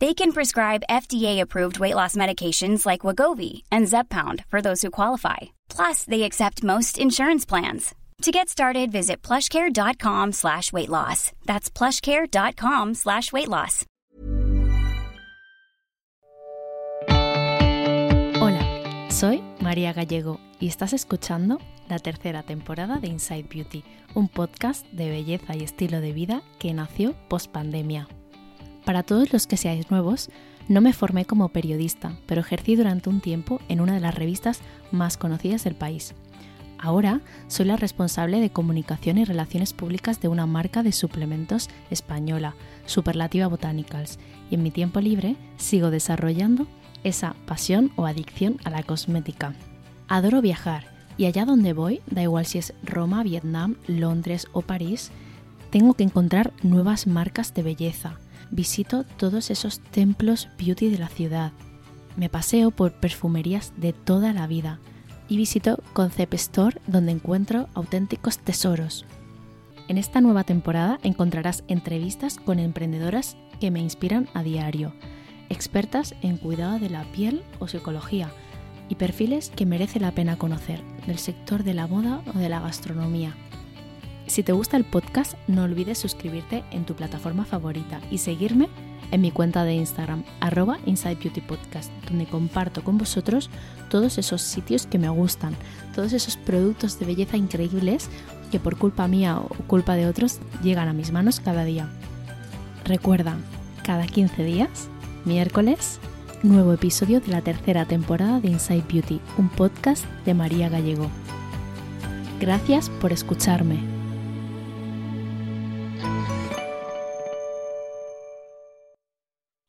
They can prescribe FDA-approved weight loss medications like Wagovi and Zepbound for those who qualify. Plus, they accept most insurance plans. To get started, visit plushcare.com slash weight loss. That's plushcare.com slash weight loss. Hola, soy María Gallego y estás escuchando la tercera temporada de Inside Beauty, un podcast de belleza y estilo de vida que nació post pandemia. Para todos los que seáis nuevos, no me formé como periodista, pero ejercí durante un tiempo en una de las revistas más conocidas del país. Ahora soy la responsable de comunicación y relaciones públicas de una marca de suplementos española, Superlativa Botanicals, y en mi tiempo libre sigo desarrollando esa pasión o adicción a la cosmética. Adoro viajar y allá donde voy, da igual si es Roma, Vietnam, Londres o París, tengo que encontrar nuevas marcas de belleza. Visito todos esos templos beauty de la ciudad. Me paseo por perfumerías de toda la vida y visito Concept Store donde encuentro auténticos tesoros. En esta nueva temporada encontrarás entrevistas con emprendedoras que me inspiran a diario, expertas en cuidado de la piel o psicología y perfiles que merece la pena conocer del sector de la moda o de la gastronomía. Si te gusta el podcast, no olvides suscribirte en tu plataforma favorita y seguirme en mi cuenta de Instagram, arroba Inside Beauty Podcast, donde comparto con vosotros todos esos sitios que me gustan, todos esos productos de belleza increíbles que por culpa mía o culpa de otros llegan a mis manos cada día. Recuerda, cada 15 días, miércoles, nuevo episodio de la tercera temporada de Inside Beauty, un podcast de María Gallego. Gracias por escucharme.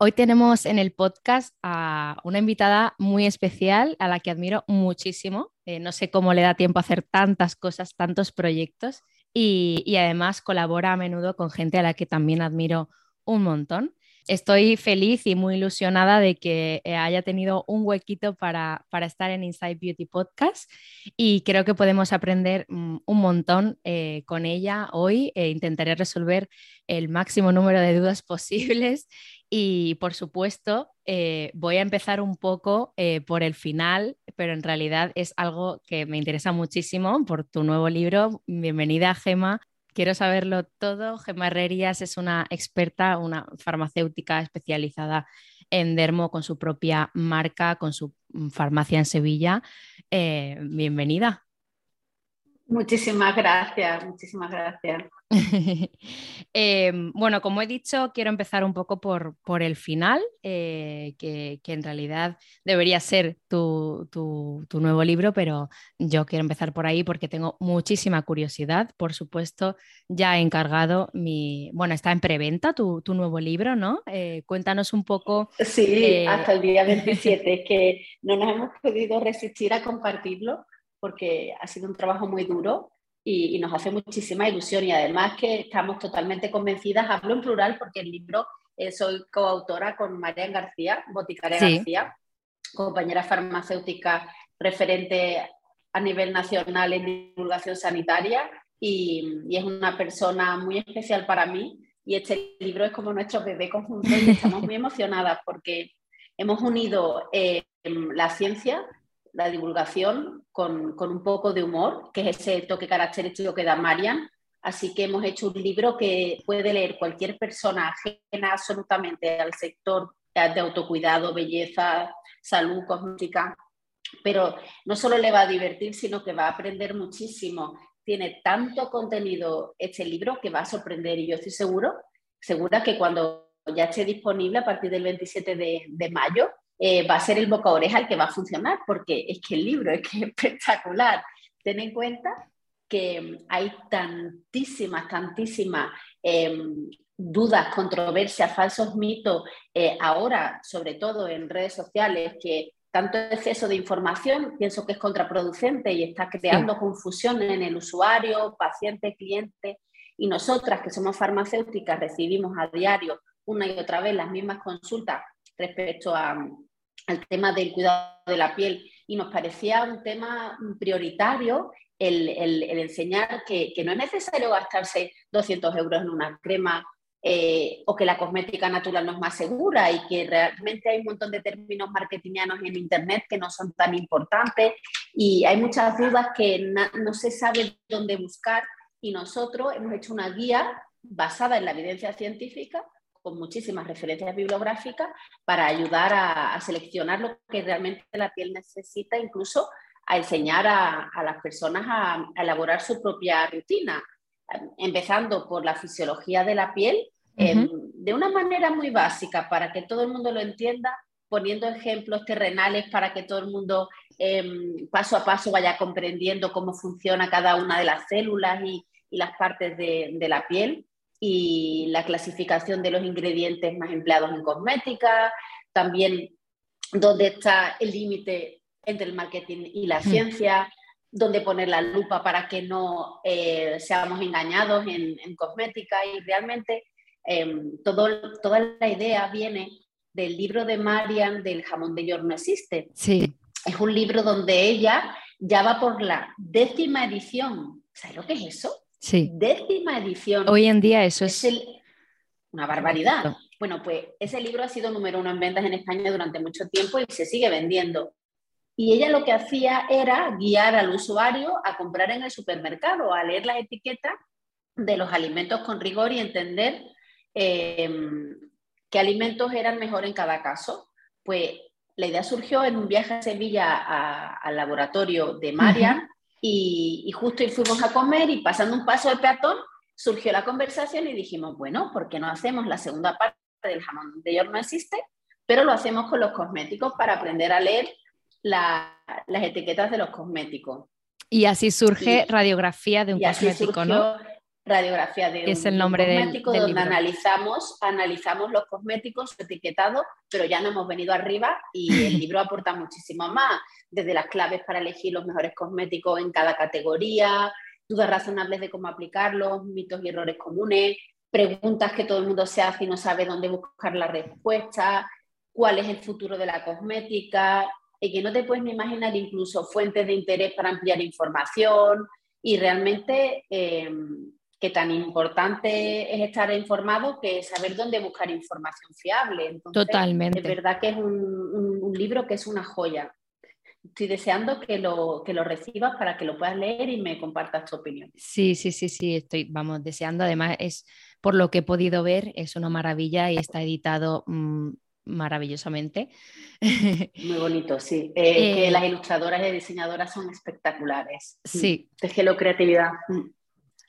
Hoy tenemos en el podcast a una invitada muy especial a la que admiro muchísimo. Eh, no sé cómo le da tiempo a hacer tantas cosas, tantos proyectos y, y, además colabora a menudo con gente a la que también admiro un montón. Estoy feliz y muy ilusionada de que eh, haya tenido un huequito para, para estar en Inside Beauty Podcast y creo que podemos aprender mm, un montón eh, con ella hoy. intentaré resolver el máximo número de dudas posibles y por supuesto, eh, voy a empezar un poco por el final, pero en realidad es algo que me interesa muchísimo por tu nuevo libro. Bienvenida, Gema. Quiero saberlo todo. Gema Herrerías es una experta, una farmacéutica especializada en dermo con su propia marca, con su mm, farmacia en Sevilla. Eh, bienvenida. Muchísimas gracias, muchísimas gracias. Em, bueno, como he dicho, quiero empezar un poco por, por el final, eh, que, en realidad debería ser tu, nuevo libro, pero yo quiero empezar por ahí porque tengo muchísima curiosidad. Por supuesto, ya he encargado mi, bueno, está en preventa tu, nuevo libro, ¿no? Eh, cuéntanos un poco. Sí, eh, hasta el día 27, que no nos hemos podido resistir a compartirlo porque ha sido un trabajo muy duro y, nos hace muchísima ilusión. Y además que estamos totalmente convencidas, hablo en plural porque el libro eh, soy coautora con María García, boticaria García, compañera farmacéutica referente a nivel nacional en divulgación sanitaria y, es una persona muy especial para mí. Y este libro es como nuestro bebé conjunto y estamos muy emocionadas porque hemos unido eh, la ciencia la divulgación con, un poco de humor, que es ese toque característico que da Marian. Así que hemos hecho un libro que puede leer cualquier persona ajena absolutamente al sector de autocuidado, belleza, salud, cosmética, pero no solo le va a divertir, sino que va a aprender muchísimo. Tiene tanto contenido este libro que va a sorprender y yo estoy seguro, segura que cuando ya esté disponible a partir del 27 de, de mayo, eh, va a ser el boca oreja el que va a funcionar, porque es que el libro es que es espectacular. Ten en cuenta que hay tantísimas, tantísimas em, dudas, controversias, falsos mitos, eh, ahora, sobre todo en redes sociales, que tanto exceso de información pienso que es contraproducente y está creando confusión en el usuario, paciente, cliente. Y nosotras, que somos farmacéuticas, recibimos a diario una y otra vez las mismas consultas respecto a, al tema del cuidado de la piel. Y nos parecía un tema prioritario el, enseñar que, no es necesario gastarse 200 euros en una crema eh, o que la cosmética natural no es más segura y que realmente hay un montón de términos marketingianos en Internet que no son tan importantes. Y hay muchas dudas que no se sabe dónde buscar. Y nosotros hemos hecho una guía basada en la evidencia científica con muchísimas referencias bibliográficas para ayudar a, seleccionar lo que realmente la piel necesita, incluso a enseñar a, las personas a, elaborar su propia rutina, em, empezando por la fisiología de la piel, em, de una manera muy básica para que todo el mundo lo entienda, poniendo ejemplos terrenales para que todo el mundo em, paso a paso vaya comprendiendo cómo funciona cada una de las células y, las partes de la piel y la clasificación de los ingredientes más empleados en cosmética, también dónde está el límite entre el marketing y la hmm. ciencia, dónde poner la lupa para que no eh, seamos engañados en, cosmética y realmente todo, toda la idea viene del libro de Marian del jamón de York no existe. Sí. Es un libro donde ella ya va por la décima edición. ¿Sabes lo que es eso? Sí. Décima edición. Hoy en día eso es, una barbaridad. Bueno, pues ese libro ha sido número uno en ventas en España durante mucho tiempo y se sigue vendiendo. Y ella lo que hacía era guiar al usuario a comprar en el supermercado, a leer las etiquetas de los alimentos con rigor y entender em, qué alimentos eran mejor en cada caso. Pues la idea surgió en un viaje a Sevilla al laboratorio de Marian, y, justo ahí fuimos a comer y pasando un paso de peatón surgió la conversación y dijimos, bueno, ¿por qué no hacemos la segunda parte del jamón de York no existe? Pero lo hacemos con los cosméticos para aprender a leer las etiquetas de los cosméticos. Y así surge radiografía de un cosmético, ¿no? Radiografía de es el nombre cosmético donde analizamos, analizamos los cosméticos etiquetados, pero ya no hemos venido arriba y el libro aporta muchísimo más, desde las claves para elegir los mejores cosméticos en cada categoría, dudas razonables de cómo aplicarlos, mitos y errores comunes, preguntas que todo el mundo se hace y no sabe dónde buscar la respuesta, cuál es el futuro de la cosmética, y que no te puedes ni imaginar incluso fuentes de interés para ampliar información y realmente eh, que tan importante es estar informado que saber dónde buscar información fiable. Totalmente. Es verdad que es un, libro que es una joya. Estoy deseando que lo, que lo recibas para que lo puedas leer y me compartas tu opinión. Sí, sí, sí, sí, estoy, vamos, deseando. Además, es por lo que he podido ver, es una maravilla y está editado mm, maravillosamente. Muy bonito, sí. Eh, que eh, las ilustradoras y diseñadoras son espectaculares. Sí. la creatividad.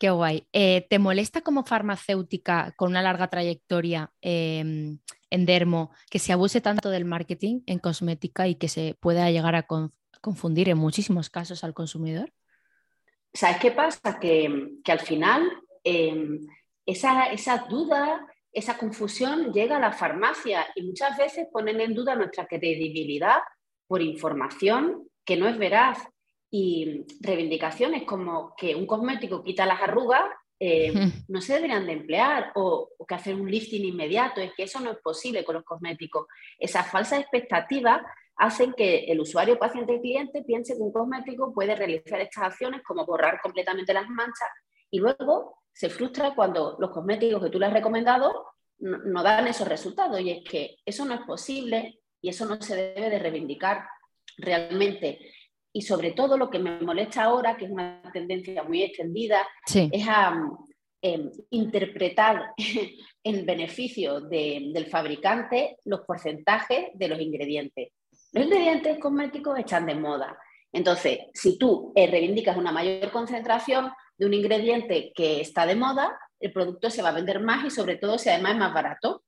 Qué guay. Eh, ¿Te molesta como farmacéutica con una larga trayectoria em, en dermo que se abuse tanto del marketing en cosmética y que se pueda llegar a confundir en muchísimos casos al consumidor? ¿Sabes qué pasa? Que, al final em, esa, esa duda, esa confusión llega a la farmacia y muchas veces ponen en duda nuestra credibilidad por información que no es veraz Y reivindicaciones como que un cosmético quita las arrugas eh, no se deberían de emplear o, que hacer un lifting inmediato, es que eso no es posible con los cosméticos. Esas falsas expectativas hacen que el usuario, paciente y cliente piense que un cosmético puede realizar estas acciones como borrar completamente las manchas y luego se frustra cuando los cosméticos que tú le has recomendado no, dan esos resultados. Y es que eso no es posible y eso no se debe de reivindicar realmente y sobre todo lo que me molesta ahora, que es una tendencia muy extendida, es a em, interpretar en beneficio del fabricante los porcentajes de los ingredientes. Los ingredientes cosméticos están de moda. Entonces, si tú eh, reivindicas una mayor concentración de un ingrediente que está de moda, el producto se va a vender más y sobre todo si además es más barato.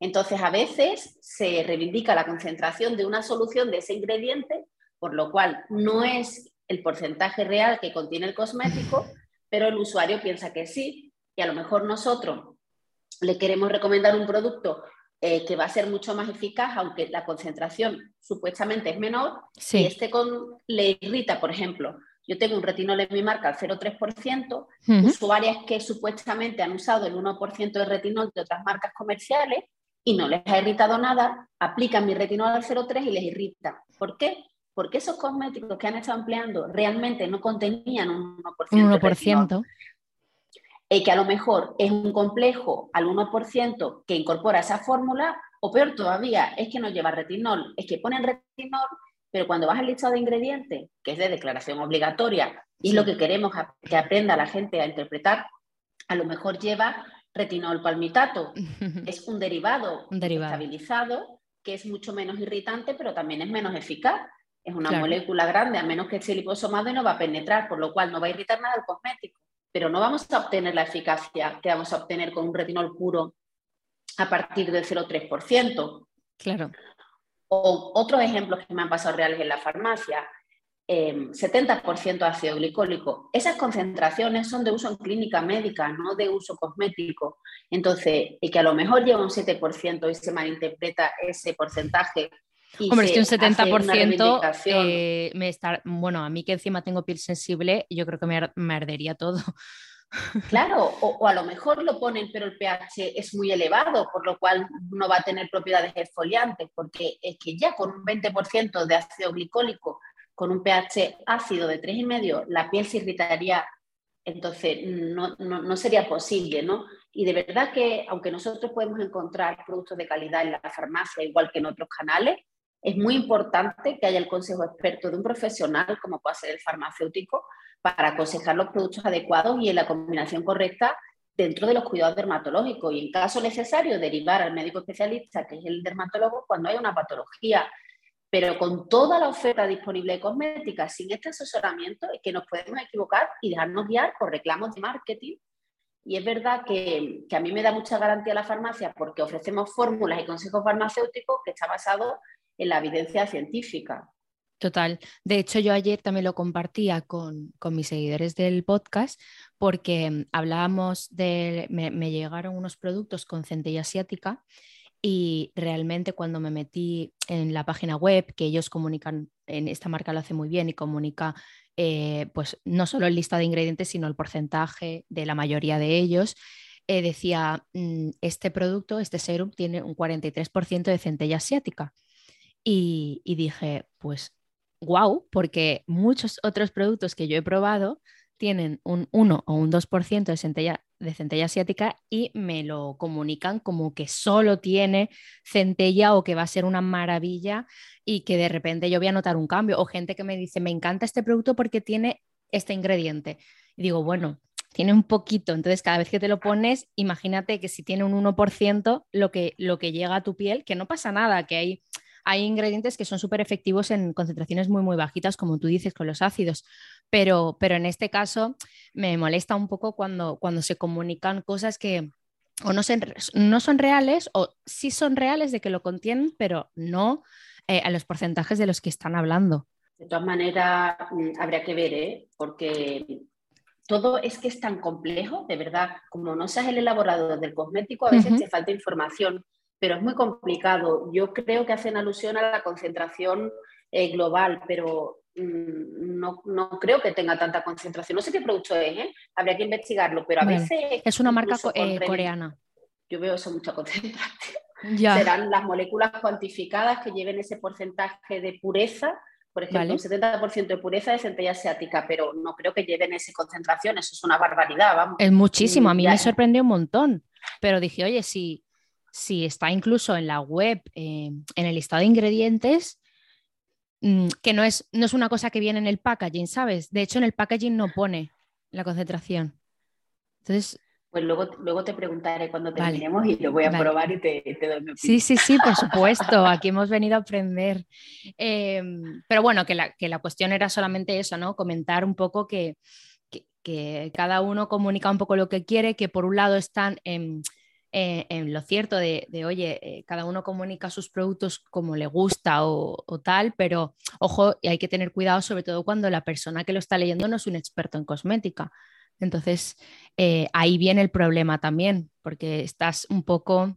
Entonces, a veces se reivindica la concentración de una solución de ese ingrediente por lo cual no es el porcentaje real que contiene el cosmético, pero el usuario piensa que sí, y a lo mejor nosotros le queremos recomendar un producto eh, que va a ser mucho más eficaz, aunque la concentración supuestamente es menor, si este con, le irrita, por ejemplo, yo tengo un retinol en mi marca al 0,3%, usuarias que supuestamente han usado el 1% de retinol de otras marcas comerciales y no les ha irritado nada, aplican mi retinol al 0,3 y les irrita. ¿Por qué? Porque esos cosméticos que han estado empleando realmente no contenían un 1%. Un 1%. Y que a lo mejor es un complejo al 1% que incorpora esa fórmula, o peor todavía, es que no lleva retinol, es que ponen retinol, pero cuando vas al listado de ingredientes, que es de declaración obligatoria, y lo que queremos que aprenda la gente a interpretar, a lo mejor lleva retinol palmitato. es un derivado, un derivado estabilizado que es mucho menos irritante, pero también es menos eficaz. Es una molécula grande, a menos que esté liposomado y no va a penetrar, por lo cual no va a irritar nada el cosmético. Pero no vamos a obtener la eficacia que vamos a obtener con un retinol puro a partir del 0,3%. Claro. O otros ejemplos que me han pasado reales en la farmacia. 70% em, ácido glicólico. Esas concentraciones son de uso en clínica médica, no de uso cosmético. Entonces, y que a lo mejor lleva un 7% y se malinterpreta ese porcentaje Hombre, es que un 70% eh, me está, bueno, a mí que encima tengo piel sensible, yo creo que me, ardería todo. Claro, o, a lo mejor lo ponen, pero el pH es muy elevado, por lo cual no va a tener propiedades exfoliantes, porque es que ya con un 20% de ácido glicólico, con un pH ácido de 3,5, la piel se irritaría, entonces no, no sería posible, ¿no? Y de verdad que, aunque nosotros podemos encontrar productos de calidad en la farmacia, igual que en otros canales, es muy importante que haya el consejo experto de un profesional, como puede ser el farmacéutico, para aconsejar los productos adecuados y en la combinación correcta dentro de los cuidados dermatológicos y en caso necesario derivar al médico especialista, que es el dermatólogo, cuando hay una patología. Pero con toda la oferta disponible de cosmética, sin este asesoramiento, es que nos podemos equivocar y dejarnos guiar por reclamos de marketing. Y es verdad que, que a mí me da mucha garantía la farmacia porque ofrecemos fórmulas y consejos farmacéuticos que está basado en la evidencia científica. Total. De hecho, yo ayer también lo compartía con, mis seguidores del podcast porque mm, hablábamos de, me, llegaron unos productos con centella asiática y realmente cuando me metí en la página web, que ellos comunican, en esta marca lo hace muy bien y comunica eh, pues no solo el lista de ingredientes, sino el porcentaje de la mayoría de ellos, eh, decía, mm, este producto, este serum tiene un 43% de centella asiática. Y, dije, pues, wow, porque muchos otros productos que yo he probado tienen un 1 o un 2% de centella, de centella asiática y me lo comunican como que solo tiene centella o que va a ser una maravilla y que de repente yo voy a notar un cambio. O gente que me dice, me encanta este producto porque tiene este ingrediente. Y digo, bueno, tiene un poquito, entonces cada vez que te lo pones, imagínate que si tiene un 1% lo que, lo que llega a tu piel, que no pasa nada, que hay hay ingredientes que son súper efectivos en concentraciones muy, muy bajitas, como tú dices, con los ácidos, pero, pero en este caso me molesta un poco cuando, cuando se comunican cosas que o no, no son reales o sí son reales de que lo contienen, pero no eh, a los porcentajes de los que están hablando. De todas maneras, mm, habría que ver, ¿eh? porque todo es que es tan complejo, de verdad, como no seas el elaborado del cosmético, a veces te falta información pero es muy complicado. Yo creo que hacen alusión a la concentración eh, global, pero mm, no, no, creo que tenga tanta concentración. No sé qué producto es, ¿eh? habría que investigarlo, pero a veces... Es una marca eh, coreana. Yo veo eso mucha concentración. Serán las moléculas cuantificadas que lleven ese porcentaje de pureza por ejemplo, un 70% de pureza de centella asiática, pero no creo que lleven esa concentración, eso es una barbaridad, vamos. Es muchísimo, a mí me sorprendió un montón, pero dije, oye, si, si está incluso en la web, eh, en el listado de ingredientes, mm, que no es, no es una cosa que viene en el packaging, ¿sabes? De hecho, en el packaging no pone la concentración. Entonces, pues luego, luego te preguntaré cuando terminemos y lo voy a probar y te, te, doy mi opinión. Sí, sí, sí, por supuesto. Aquí hemos venido a aprender. Em, pero bueno, que la, que la, cuestión era solamente eso, ¿no? Comentar un poco que, que, que, cada uno comunica un poco lo que quiere, que por un lado están en, en, lo cierto de, de oye, eh, cada uno comunica sus productos como le gusta o, tal, pero ojo, hay que tener cuidado sobre todo cuando la persona que lo está leyendo no es un experto en cosmética. Entonces, eh, ahí viene el problema también, porque estás un poco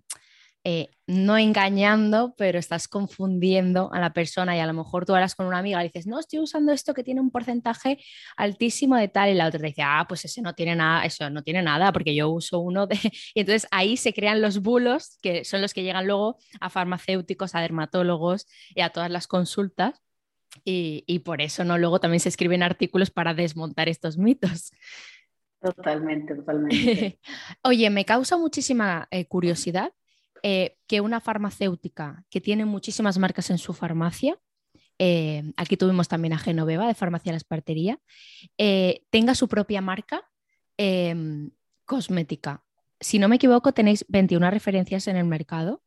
eh, no engañando, pero estás confundiendo a la persona y a lo mejor tú hablas con una amiga y dices, no, estoy usando esto que tiene un porcentaje altísimo de tal y la otra te dice, ah, pues ese no tiene nada, eso no tiene nada porque yo uso uno de... Y entonces ahí se crean los bulos que son los que llegan luego a farmacéuticos, a dermatólogos y a todas las consultas. Y, y por eso no luego también se escriben artículos para desmontar estos mitos. Totalmente, totalmente. Oye, me causa muchísima eh, curiosidad eh, que una farmacéutica que tiene muchísimas marcas en su farmacia, eh, aquí tuvimos también a Genoveva de Farmacia La Espartería, tenga su propia marca em, cosmética. Si no me equivoco, tenéis 21 referencias en el mercado.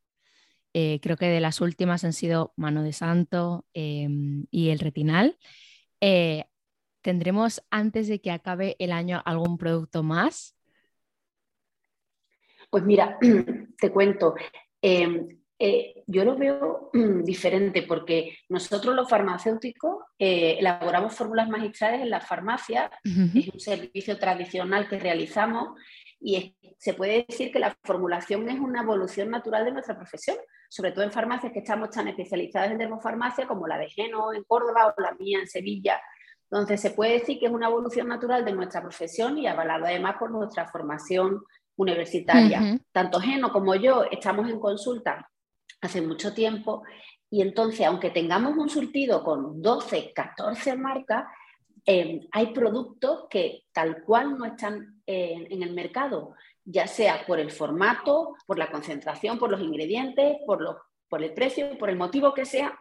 creo que de las últimas han sido Mano de Santo em, y el Retinal. ¿Tendremos antes de que acabe el año algún producto más? Pues mira, te cuento. Em, eh, yo lo veo mm, diferente porque nosotros los farmacéuticos eh, elaboramos fórmulas magistrales en la farmacia, es un servicio tradicional que realizamos y se puede decir que la formulación es una evolución natural de nuestra profesión, sobre todo en farmacias que estamos tan especializadas en dermofarmacia como la de Geno en Córdoba o la mía en Sevilla entonces, se puede decir que es una evolución natural de nuestra profesión y avalado además por nuestra formación universitaria. Tanto Geno como yo estamos en consulta hace mucho tiempo y entonces, aunque tengamos un surtido con 12, 14 marcas, eh, hay productos que tal cual no están en el mercado, ya sea por el formato, por la concentración, por los ingredientes, por, por el precio, por el motivo que sea,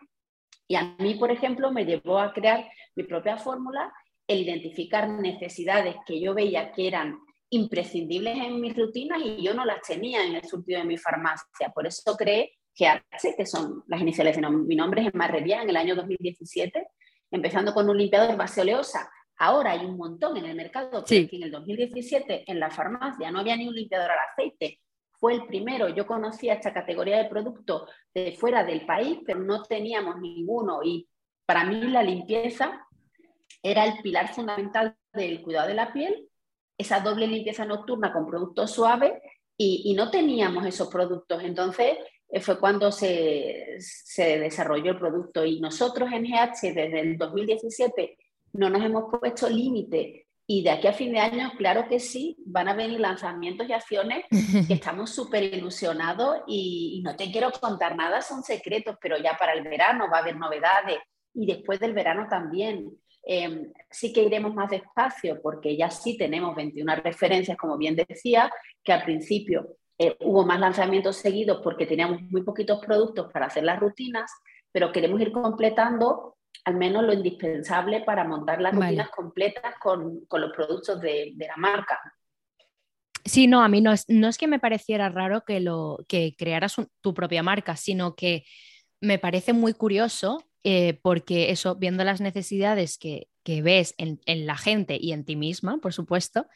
y a mí, por ejemplo, me llevó a crear mi propia fórmula, el identificar necesidades que yo veía que eran imprescindibles en mis rutinas y yo no las tenía en el surtido de mi farmacia. Por eso creé GH, que son las iniciales de mi nombre, es en Marrería, en el año 2017, empezando con un limpiador base oleosa. Ahora hay un montón en el mercado, pero en el 2017 en la farmacia no había ni un limpiador al aceite, fue el primero. Yo conocía esta categoría de producto de fuera del país, pero no teníamos ninguno. Y para mí la limpieza era el pilar fundamental del cuidado de la piel, esa doble limpieza nocturna con productos suaves y, no teníamos esos productos. Entonces eh, fue cuando se, se desarrolló el producto y nosotros en GH desde el 2017 no nos hemos puesto límite y de aquí a fin de año, claro que sí, van a venir lanzamientos y acciones que estamos súper ilusionados y, no te quiero contar nada, son secretos, pero ya para el verano va a haber novedades y después del verano también. Em, sí que iremos más despacio porque ya sí tenemos 21 referencias, como bien decía, que al principio eh, hubo más lanzamientos seguidos porque teníamos muy poquitos productos para hacer las rutinas, pero queremos ir completando al menos lo indispensable para montar las rutinas completas con, los productos de, la marca. Sí, no, a mí no es, no es que me pareciera raro que, lo, que crearas tu propia marca, sino que me parece muy curioso eh, porque eso, viendo las necesidades que, ves en, la gente y en ti misma, por supuesto,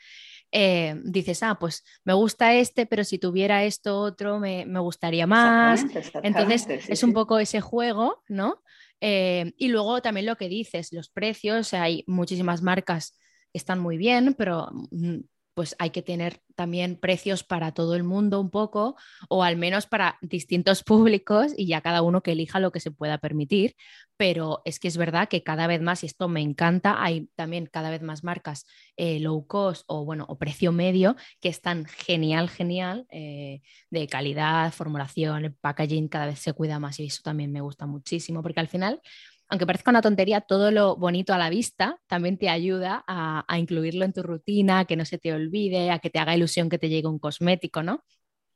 eh, dices, ah, pues me gusta este, pero si tuviera esto otro me, gustaría más. Entonces es un poco ese juego, ¿no? Eh, y luego también lo que dices, los precios, hay muchísimas marcas que están muy bien, pero mm, pues hay que tener también precios para todo el mundo un poco, o al menos para distintos públicos y ya cada uno que elija lo que se pueda permitir. Pero es que es verdad que cada vez más, y esto me encanta, hay también cada vez más marcas eh, low cost o bueno, o precio medio que están genial, genial, eh, de calidad, formulación, el packaging cada vez se cuida más y eso también me gusta muchísimo, porque al final aunque parezca una tontería, todo lo bonito a la vista también te ayuda a, incluirlo en tu rutina, a que no se te olvide, a que te haga ilusión que te llegue un cosmético, ¿no?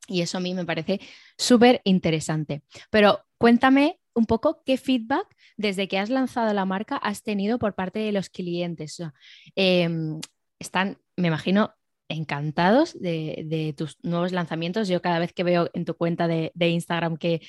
Y eso a mí me parece súper interesante. Pero cuéntame un poco qué feedback desde que has lanzado la marca has tenido por parte de los clientes. Em, están, me imagino, encantados de, tus nuevos lanzamientos. Yo cada vez que veo en tu cuenta de Instagram que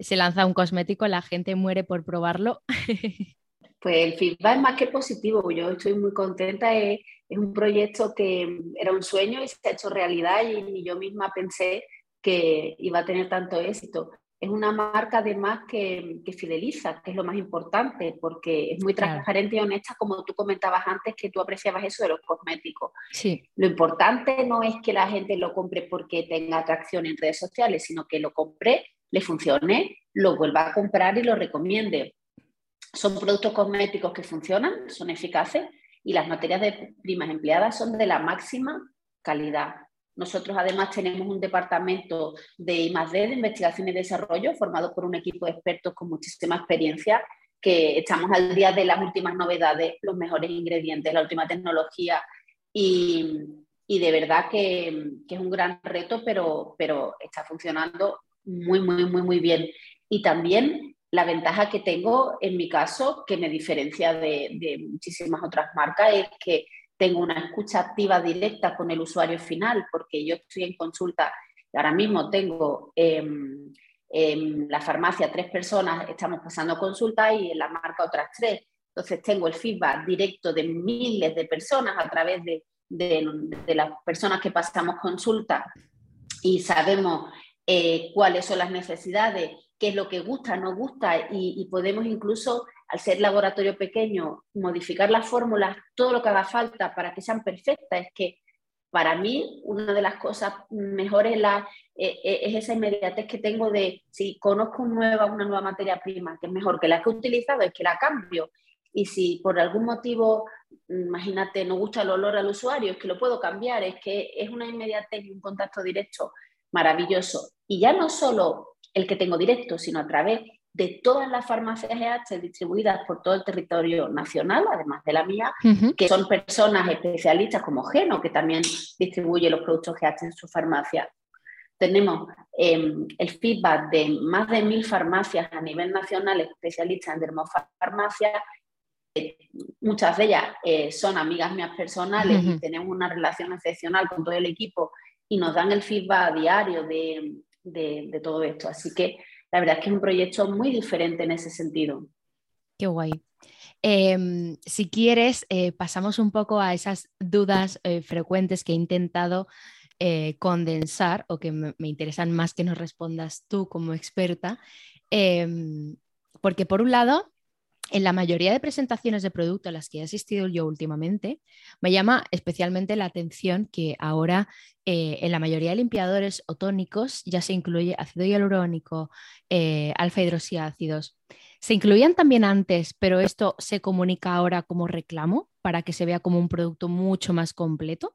se lanza un cosmético, la gente muere por probarlo. Pues el feedback es más que positivo, yo estoy muy contenta, es, un proyecto que era un sueño y se ha hecho realidad y, yo misma pensé que iba a tener tanto éxito. Es una marca además que, que fideliza, que es lo más importante, porque es muy transparente y honesta, como tú comentabas antes, que tú apreciabas eso de los cosméticos. Sí. Lo importante no es que la gente lo compre porque tenga atracción en redes sociales, sino que lo compre le funcione, lo vuelva a comprar y lo recomiende. Son productos cosméticos que funcionan, son eficaces y las materias de primas empleadas son de la máxima calidad. Nosotros además tenemos un departamento de I+D, de investigación y desarrollo, formado por un equipo de expertos con muchísima experiencia, que estamos al día de las últimas novedades, los mejores ingredientes, la última tecnología y, de verdad que, que, es un gran reto, pero, pero está funcionando muy, muy, muy, muy bien. Y también la ventaja que tengo en mi caso, que me diferencia de, muchísimas otras marcas, es que tengo una escucha activa directa con el usuario final, porque yo estoy en consulta, ahora mismo tengo en la farmacia tres personas, estamos pasando consulta y en la marca otras tres. Entonces tengo el feedback directo de miles de personas a través de, de las personas que pasamos consulta y sabemos eh, cuáles son las necesidades, qué es lo que gusta, no gusta, y, podemos incluso, al ser laboratorio pequeño, modificar las fórmulas, todo lo que haga falta para que sean perfectas. Es que para mí una de las cosas mejores la, eh, eh, es esa inmediatez que tengo de si conozco nueva, una nueva materia prima que es mejor que la que he utilizado, es que la cambio. Y si por algún motivo, imagínate, no gusta el olor al usuario, es que lo puedo cambiar, es que es una inmediatez y un contacto directo maravilloso. Y ya no solo el que tengo directo, sino a través de todas las farmacias EH distribuidas por todo el territorio nacional, además de la mía, que son personas especialistas como Geno, que también distribuye los productos GH en su farmacia. Tenemos em, el feedback de más de mil farmacias a nivel nacional especialistas en dermofarmacia. muchas de ellas eh, son amigas mías personales y tenemos una relación excepcional con todo el equipo y nos dan el feedback diario de, todo esto. Así que la verdad es que es un proyecto muy diferente en ese sentido. Qué guay. Em, si quieres, eh, pasamos un poco a esas dudas eh, frecuentes que he intentado eh, condensar o que me, interesan más que nos respondas tú como experta. Em, porque por un lado, en la mayoría de presentaciones de producto a las que he asistido yo últimamente, me llama especialmente la atención que ahora eh, en la mayoría de limpiadores o tónicos ya se incluye ácido hialurónico, eh, alfa hidroxiácidos. Se incluían también antes, pero esto se comunica ahora como reclamo para que se vea como un producto mucho más completo.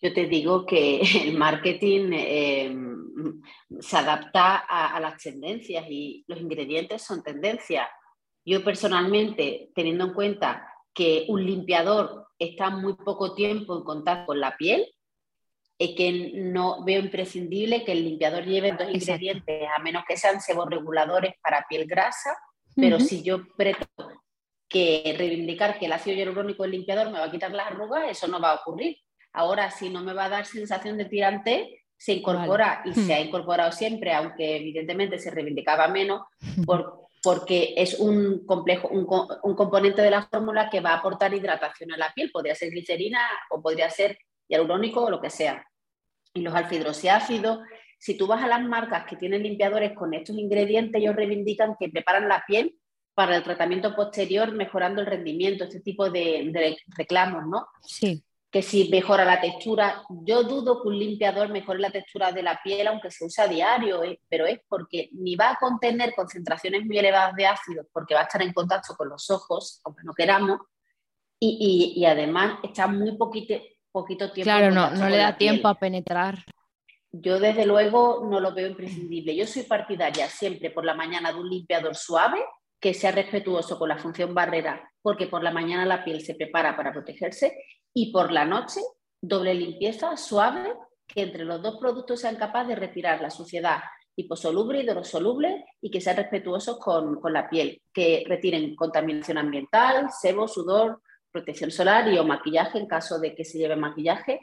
Yo te digo que el marketing eh, se adapta a, a, las tendencias y los ingredientes son tendencias. Yo personalmente, teniendo en cuenta que un limpiador está muy poco tiempo en contacto con la piel, es que no veo imprescindible que el limpiador lleve dos ingredientes, a menos que sean seborreguladores para piel grasa, pero si yo pretendo que reivindicar que el ácido hialurónico del limpiador me va a quitar las arrugas, eso no va a ocurrir. Ahora, si no me va a dar sensación de tirante, se incorpora y se ha incorporado siempre, aunque evidentemente se reivindicaba menos, por, porque es un complejo, un, componente de la fórmula que va a aportar hidratación a la piel. Podría ser glicerina o podría ser hialurónico o lo que sea. Y los alfidroxiácidos, si tú vas a las marcas que tienen limpiadores con estos ingredientes, ellos reivindican que preparan la piel para el tratamiento posterior, mejorando el rendimiento, este tipo de, reclamos, ¿no? Sí. Que si mejora la textura, yo dudo que un limpiador mejore la textura de la piel aunque se use a diario, ¿eh? pero es porque ni va a contener concentraciones muy elevadas de ácidos porque va a estar en contacto con los ojos, aunque no queramos, y, además está muy poquito, poquito tiempo. Claro, no, no le da tiempo a penetrar. Yo desde luego no lo veo imprescindible. Yo soy partidaria siempre por la mañana de un limpiador suave que sea respetuoso con la función barrera, porque por la mañana la piel se prepara para protegerse y por la noche doble limpieza suave que entre los dos productos sean capaces de retirar la suciedad hiposoluble, hidrosoluble y que sean respetuosos con, la piel, que retiren contaminación ambiental, sebo, sudor, protección solar y o maquillaje en caso de que se lleve maquillaje.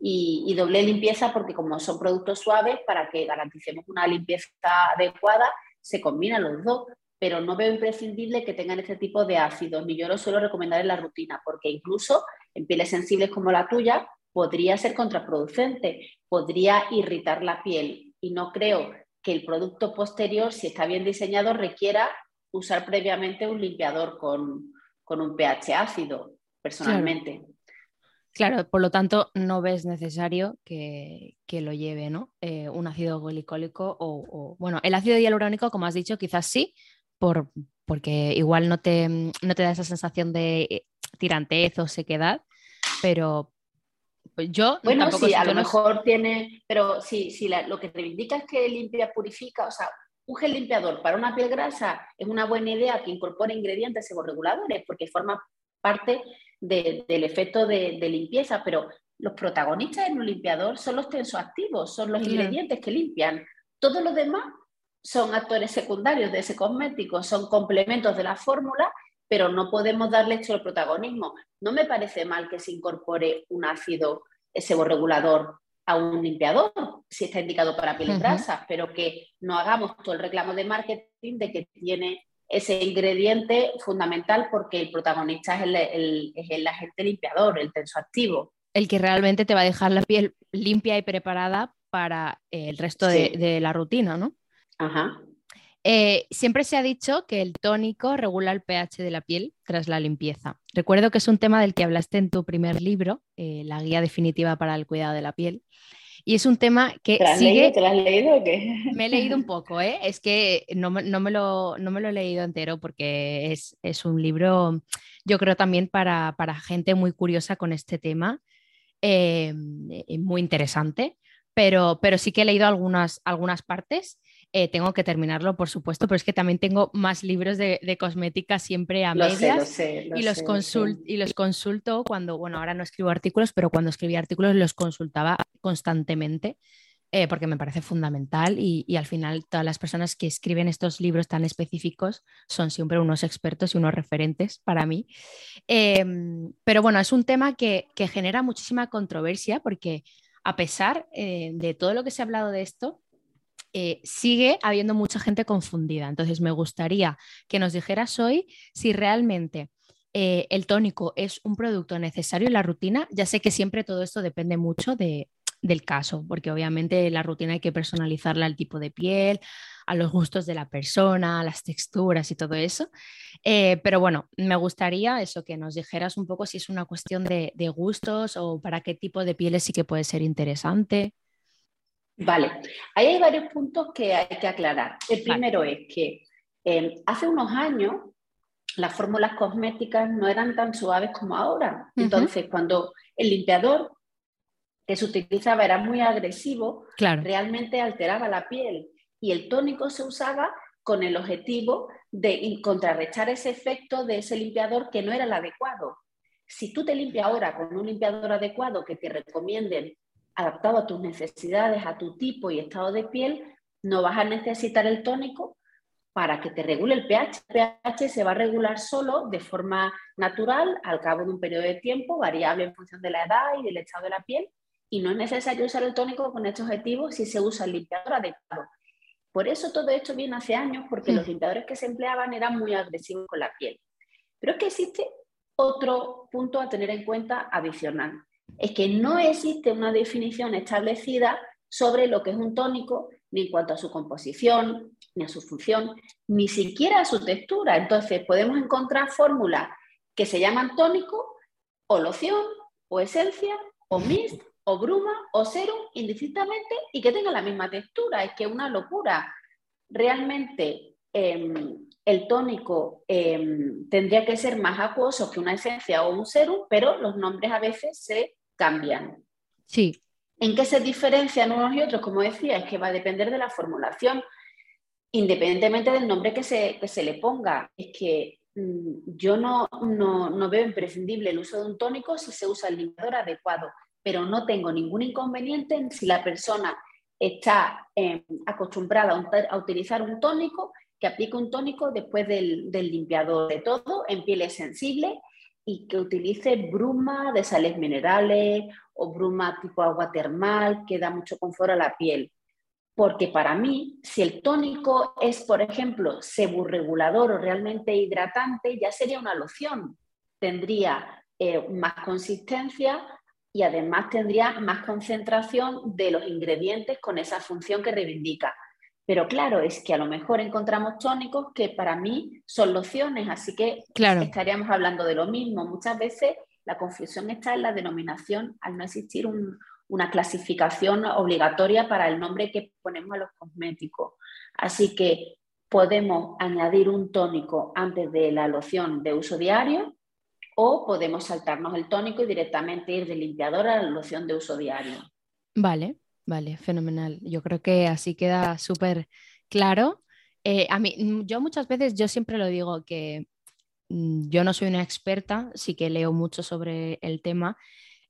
Y, y, doble limpieza porque como son productos suaves para que garanticemos una limpieza adecuada se combinan los dos pero no veo imprescindible que tengan este tipo de ácidos, ni yo lo suelo recomendar en la rutina, porque incluso en pieles sensibles como la tuya podría ser contraproducente, podría irritar la piel y no creo que el producto posterior, si está bien diseñado, requiera usar previamente un limpiador con, un pH ácido, personalmente. Claro. por lo tanto, no ves necesario que, lo lleve, ¿no? Eh, un ácido glicólico o, bueno, el ácido hialurónico, como has dicho, quizás sí, porque igual no te, no te da esa sensación de eh, tirantez o sequedad, pero pues yo... Bueno, sí, a lo mejor tiene, pero sí, sí lo que reivindica es que limpia, purifica, o sea, un gel limpiador para una piel grasa es una buena idea que incorpore ingredientes seborreguladores porque forma parte del efecto de, limpieza, pero los protagonistas en un limpiador son los tensoactivos, son los ingredientes que limpian. Todo lo demás son actores secundarios de ese cosmético, son complementos de la fórmula, pero no podemos darle hecho el protagonismo. No me parece mal que se incorpore un ácido seborregulador a un limpiador, si está indicado para pieles grasas, pero que no hagamos todo el reclamo de marketing de que tiene ese ingrediente fundamental porque el protagonista es el, agente limpiador, el tensoactivo. El que realmente te va a dejar la piel limpia y preparada para el resto de, de la rutina, ¿no? Eh, siempre se ha dicho que el tónico regula el pH de la piel tras la limpieza. Recuerdo que es un tema del que hablaste en tu primer libro, eh, La Guía Definitiva para el Cuidado de la Piel. Y es un tema que ¿Te sigue... ¿Te lo has leído o qué? Me he leído un poco, ¿eh? Es que no, me, lo, no me lo he leído entero porque es, un libro, yo creo también para, gente muy curiosa con este tema, eh, muy interesante, pero, pero sí que he leído algunas, algunas partes eh, tengo que terminarlo, por supuesto, pero es que también tengo más libros de, cosmética siempre a medias y, los y los consulto cuando, bueno, ahora no escribo artículos, pero cuando escribía artículos los consultaba constantemente. Eh, porque me parece fundamental y, al final todas las personas que escriben estos libros tan específicos son siempre unos expertos y unos referentes para mí. Em, pero bueno, es un tema que, genera muchísima controversia porque a pesar eh, de todo lo que se ha hablado de esto, eh, sigue habiendo mucha gente confundida. Entonces, me gustaría que nos dijeras hoy si realmente eh, el tónico es un producto necesario en la rutina. Ya sé que siempre todo esto depende mucho del caso, porque obviamente la rutina hay que personalizarla al tipo de piel, a los gustos de la persona, a las texturas y todo eso. Eh, pero bueno, me gustaría eso, que nos dijeras un poco si es una cuestión de, de gustos o para qué tipo de pieles sí que puede ser interesante. Vale, ahí hay varios puntos que hay que aclarar. El primero es que em, hace unos años las fórmulas cosméticas no eran tan suaves como ahora. Entonces, cuando el limpiador que se utilizaba era muy agresivo, realmente alteraba la piel y el tónico se usaba con el objetivo de contrarrestar ese efecto de ese limpiador que no era el adecuado. Si tú te limpias ahora con un limpiador adecuado que te recomienden adaptado a tus necesidades, a tu tipo y estado de piel, no vas a necesitar el tónico para que te regule el pH. El pH se va a regular solo de forma natural al cabo de un periodo de tiempo, variable en función de la edad y del estado de la piel, y no es necesario usar el tónico con este objetivo si se usa el limpiador adecuado. Por eso todo esto viene hace años, porque los limpiadores que se empleaban eran muy agresivos con la piel. Pero es que existe otro punto a tener en cuenta adicional es que no existe una definición establecida sobre lo que es un tónico, ni en cuanto a su composición, ni a su función, ni siquiera a su textura. Entonces podemos encontrar fórmulas que se llaman tónico o loción o esencia, o mist, o bruma, o serum, indistintamente, y que tenga la misma textura. Es que es una locura. Realmente em, el tónico em, tendría que ser más acuoso que una esencia o un serum, pero los nombres a veces se cambian. Sí. ¿En qué se diferencian unos y otros? Como decía, es que va a depender de la formulación, independientemente del nombre que se, que se le ponga. Es que mm, yo no, no, veo imprescindible el uso de un tónico si se usa el limpiador adecuado, pero no tengo ningún inconveniente en si la persona está em, acostumbrada a, utilizar un tónico, que aplique un tónico después del, del limpiador de todo en pieles sensibles y que utilice bruma de sales minerales o bruma tipo agua termal que da mucho confort a la piel. Porque para mí, si el tónico es, por ejemplo, seburregulador o realmente hidratante, ya sería una loción. Tendría eh, más consistencia y además tendría más concentración de los ingredientes con esa función que reivindica. Pero claro, es que a lo mejor encontramos tónicos que para mí son lociones, así que estaríamos hablando de lo mismo. Muchas veces la confusión está en la denominación al no existir una clasificación obligatoria para el nombre que ponemos a los cosméticos. Así que podemos añadir un tónico antes de la loción de uso diario o podemos saltarnos el tónico y directamente ir del limpiador a la loción de uso diario. Vale, Vale, fenomenal. Yo creo que así queda súper claro. Eh, a mí, mm, yo muchas veces, yo siempre lo digo que mm, yo no soy una experta, sí que leo mucho sobre el tema,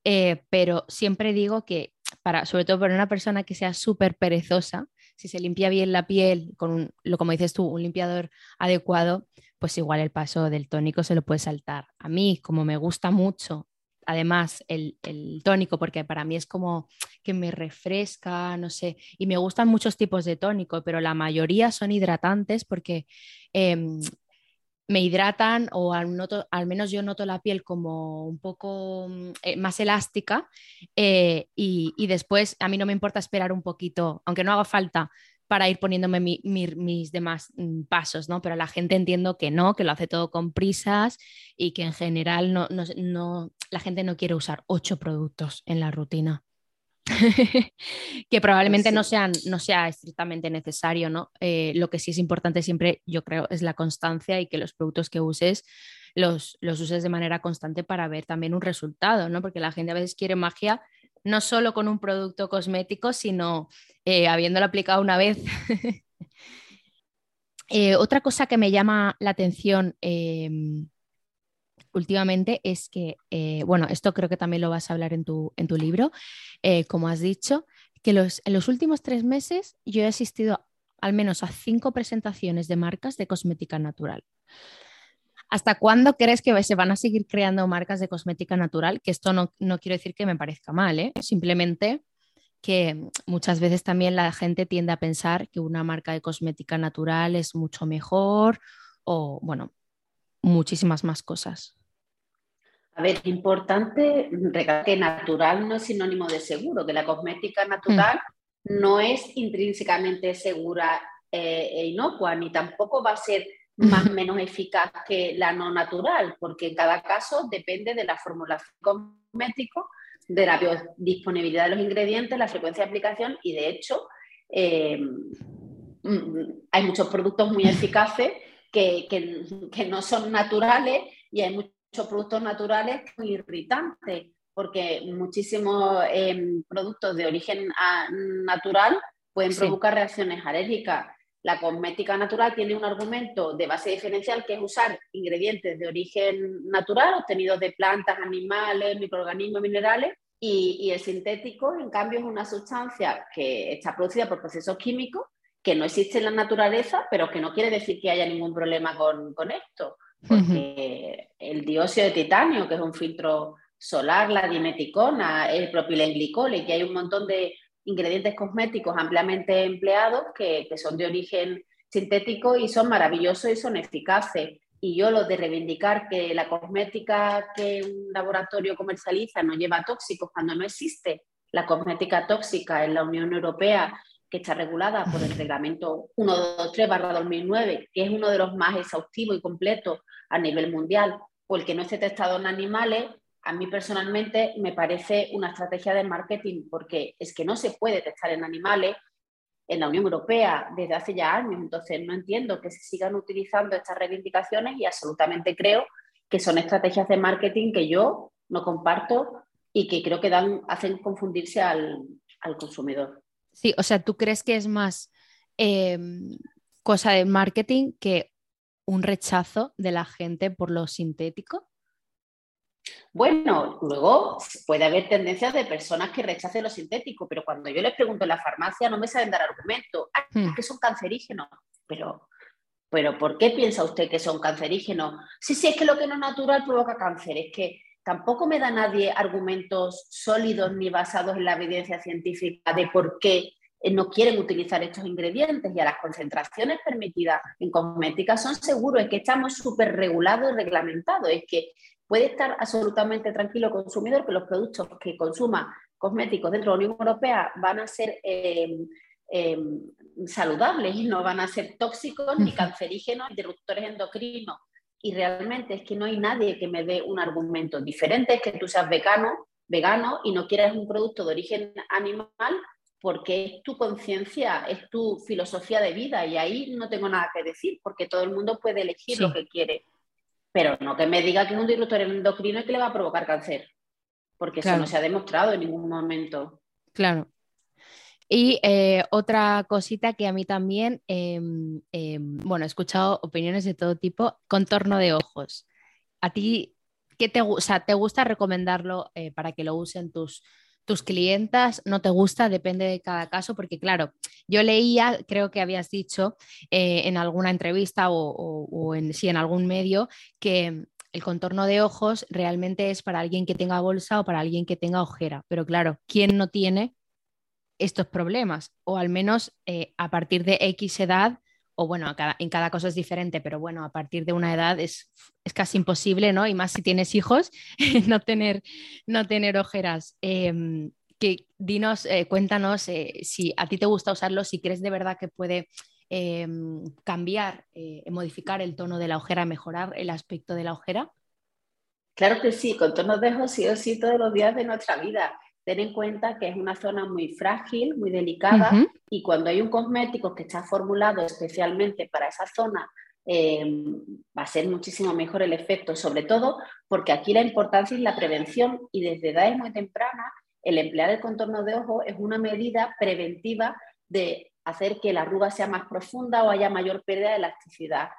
eh, pero siempre digo que para, sobre todo para una persona que sea súper perezosa, si se limpia bien la piel con, lo, como dices tú, un limpiador adecuado, pues igual el paso del tónico se lo puede saltar. A mí, como me gusta mucho además el, tónico, porque para mí es como que me refresca, no sé, y me gustan muchos tipos de tónico, pero la mayoría son hidratantes porque em, me hidratan o al, menos yo noto la piel como un poco mm, eh, más elástica eh, y, y, después a mí no me importa esperar un poquito, aunque no haga falta para ir poniéndome mis demás mm, pasos, ¿no? Pero la gente entiendo que no, que lo hace todo con prisas y que en general no, la gente no quiere usar ocho productos en la rutina. que probablemente pues no, sean, no sea estrictamente necesario, ¿no? Eh, lo que sí es importante siempre, yo creo, es la constancia y que los productos que uses los, los uses de manera constante para ver también un resultado, ¿no? Porque la gente a veces quiere magia no solo con un producto cosmético, sino eh, habiéndolo aplicado una vez. Eh, otra cosa que me llama la atención em, últimamente es que, eh, bueno, esto creo que también lo vas a hablar en tu, en tu libro, como has dicho, que en los últimos tres meses yo he asistido al menos a cinco presentaciones de marcas de cosmética natural. ¿Hasta cuándo crees que se van a seguir creando marcas de cosmética natural? Que esto no, quiero decir que me parezca mal, ¿eh? simplemente que muchas veces también la gente tiende a pensar que una marca de cosmética natural es mucho mejor o, bueno, muchísimas más cosas. A ver, importante que natural no es sinónimo de seguro, que la cosmética natural mm. no es intrínsecamente segura eh, e inocua, ni tampoco va a ser más o menos eficaz que la no natural, porque en cada caso depende de la formulación cosmético, de la disponibilidad de los ingredientes, la frecuencia de aplicación y de hecho eh, mm, hay muchos productos muy eficaces que, que, no son naturales y hay muchos productos naturales muy irritantes porque muchísimos eh, productos de origen natural pueden provocar reacciones alérgicas. La cosmética natural tiene un argumento de base diferencial que es usar ingredientes de origen natural obtenidos de plantas, animales, microorganismos, minerales y, el sintético, en cambio, es una sustancia que está producida por procesos químicos que no existe en la naturaleza, pero que no quiere decir que haya ningún problema con, esto. Porque el dióxido de titanio, que es un filtro solar, la dimeticona, el propilenglicol, y que hay un montón de ingredientes cosméticos ampliamente empleados que, son de origen sintético y son maravillosos y son eficaces. Y yo lo de reivindicar que la cosmética que un laboratorio comercializa no lleva tóxicos cuando no existe la cosmética tóxica en la Unión Europea, que está regulada por el reglamento 123-2009, que es uno de los más exhaustivos y completos a nivel mundial, porque no esté testado en animales, a mí personalmente me parece una estrategia de marketing porque es que no se puede testar en animales en la Unión Europea desde hace ya años, entonces no entiendo que se sigan utilizando estas reivindicaciones y absolutamente creo que son estrategias de marketing que yo no comparto y que creo que dan, hacen confundirse al, consumidor. Sí, o sea, ¿tú crees que es más em, cosa de marketing que un rechazo de la gente por lo sintético? Bueno, luego puede haber tendencias de personas que rechacen lo sintético, pero cuando yo les pregunto en la farmacia no me saben dar argumentos. Hmm. que son cancerígenos. Pero, pero ¿por qué piensa usted que son cancerígenos? Sí, sí, es que lo que no es natural provoca cáncer. Es que tampoco me da nadie argumentos sólidos ni basados en la evidencia científica de por qué no quieren utilizar estos ingredientes y a las concentraciones permitidas en cosmética son seguros, es que estamos súper regulados y reglamentados, es que puede estar absolutamente tranquilo el consumidor que los productos que consuma cosméticos dentro de la Unión Europea van a ser eh, eh, saludables y no van a ser tóxicos, ni cancerígenos, ni disruptores endocrinos. Y realmente es que no hay nadie que me dé un argumento diferente, es que tú seas vegano, vegano y no quieras un producto de origen animal porque es tu conciencia, es tu filosofía de vida y ahí no tengo nada que decir porque todo el mundo puede elegir lo que quiere pero no que me diga que es un disruptor endocrino y que le va a provocar cáncer, porque eso no se ha demostrado en ningún momento. Claro. Y eh, otra cosita que a mí también, em, em, bueno, he escuchado opiniones de todo tipo, contorno de ojos. ¿A ti qué te, o te gusta recomendarlo eh, para que lo usen tus, tus clientas no te gusta, depende de cada caso, porque claro, yo leía, creo que habías dicho eh, en alguna entrevista o, en, sí, en algún medio, que el contorno de ojos realmente es para alguien que tenga bolsa o para alguien que tenga ojera, pero claro, ¿quién no tiene estos problemas? O al menos eh, a partir de X edad o bueno, en cada cosa es diferente, pero bueno, a partir de una edad es, casi imposible, ¿no? Y más si tienes hijos, no, tener, no tener ojeras. Em, que dinos, eh, cuéntanos eh, si a ti te gusta usarlo, si crees de verdad que puede em, cambiar, eh, modificar el tono de la ojera, mejorar el aspecto de la ojera. Claro que sí, con tonos de ojos sí o sí todos los días de nuestra vida ten en cuenta que es una zona muy frágil, muy delicada y cuando hay un cosmético que está formulado especialmente para esa zona, eh, va a ser muchísimo mejor el efecto, sobre todo porque aquí la importancia es la prevención y desde edades muy temprana el emplear el contorno de ojo es una medida preventiva de hacer que la arruga sea más profunda o haya mayor pérdida de elasticidad.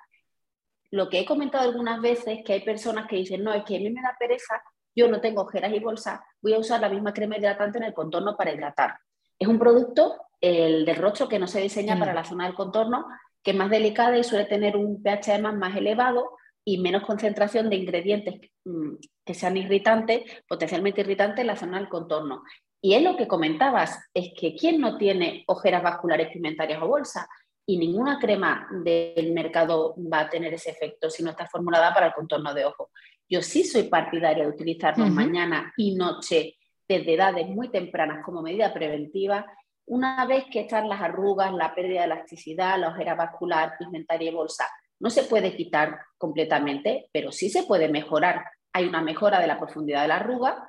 Lo que he comentado algunas veces es que hay personas que dicen, no, es que a mí me da pereza yo no tengo ojeras y bolsas, voy a usar la misma crema hidratante en el contorno para hidratar. Es un producto, el del rostro, que no se diseña para mm. la zona del contorno, que es más delicada y suele tener un pH más, más elevado y menos concentración de ingredientes mm, que sean irritantes, potencialmente irritantes en la zona del contorno. Y es lo que comentabas, es que ¿quién no tiene ojeras vasculares pigmentarias o bolsas? Y ninguna crema del mercado va a tener ese efecto si no está formulada para el contorno de ojo. Yo sí soy partidaria de utilizarlo mañana y noche desde edades muy tempranas como medida preventiva, una vez que están las arrugas, la pérdida de elasticidad, la ojera vascular, pigmentaria y bolsa. No se puede quitar completamente, pero sí se puede mejorar. Hay una mejora de la profundidad de la arruga,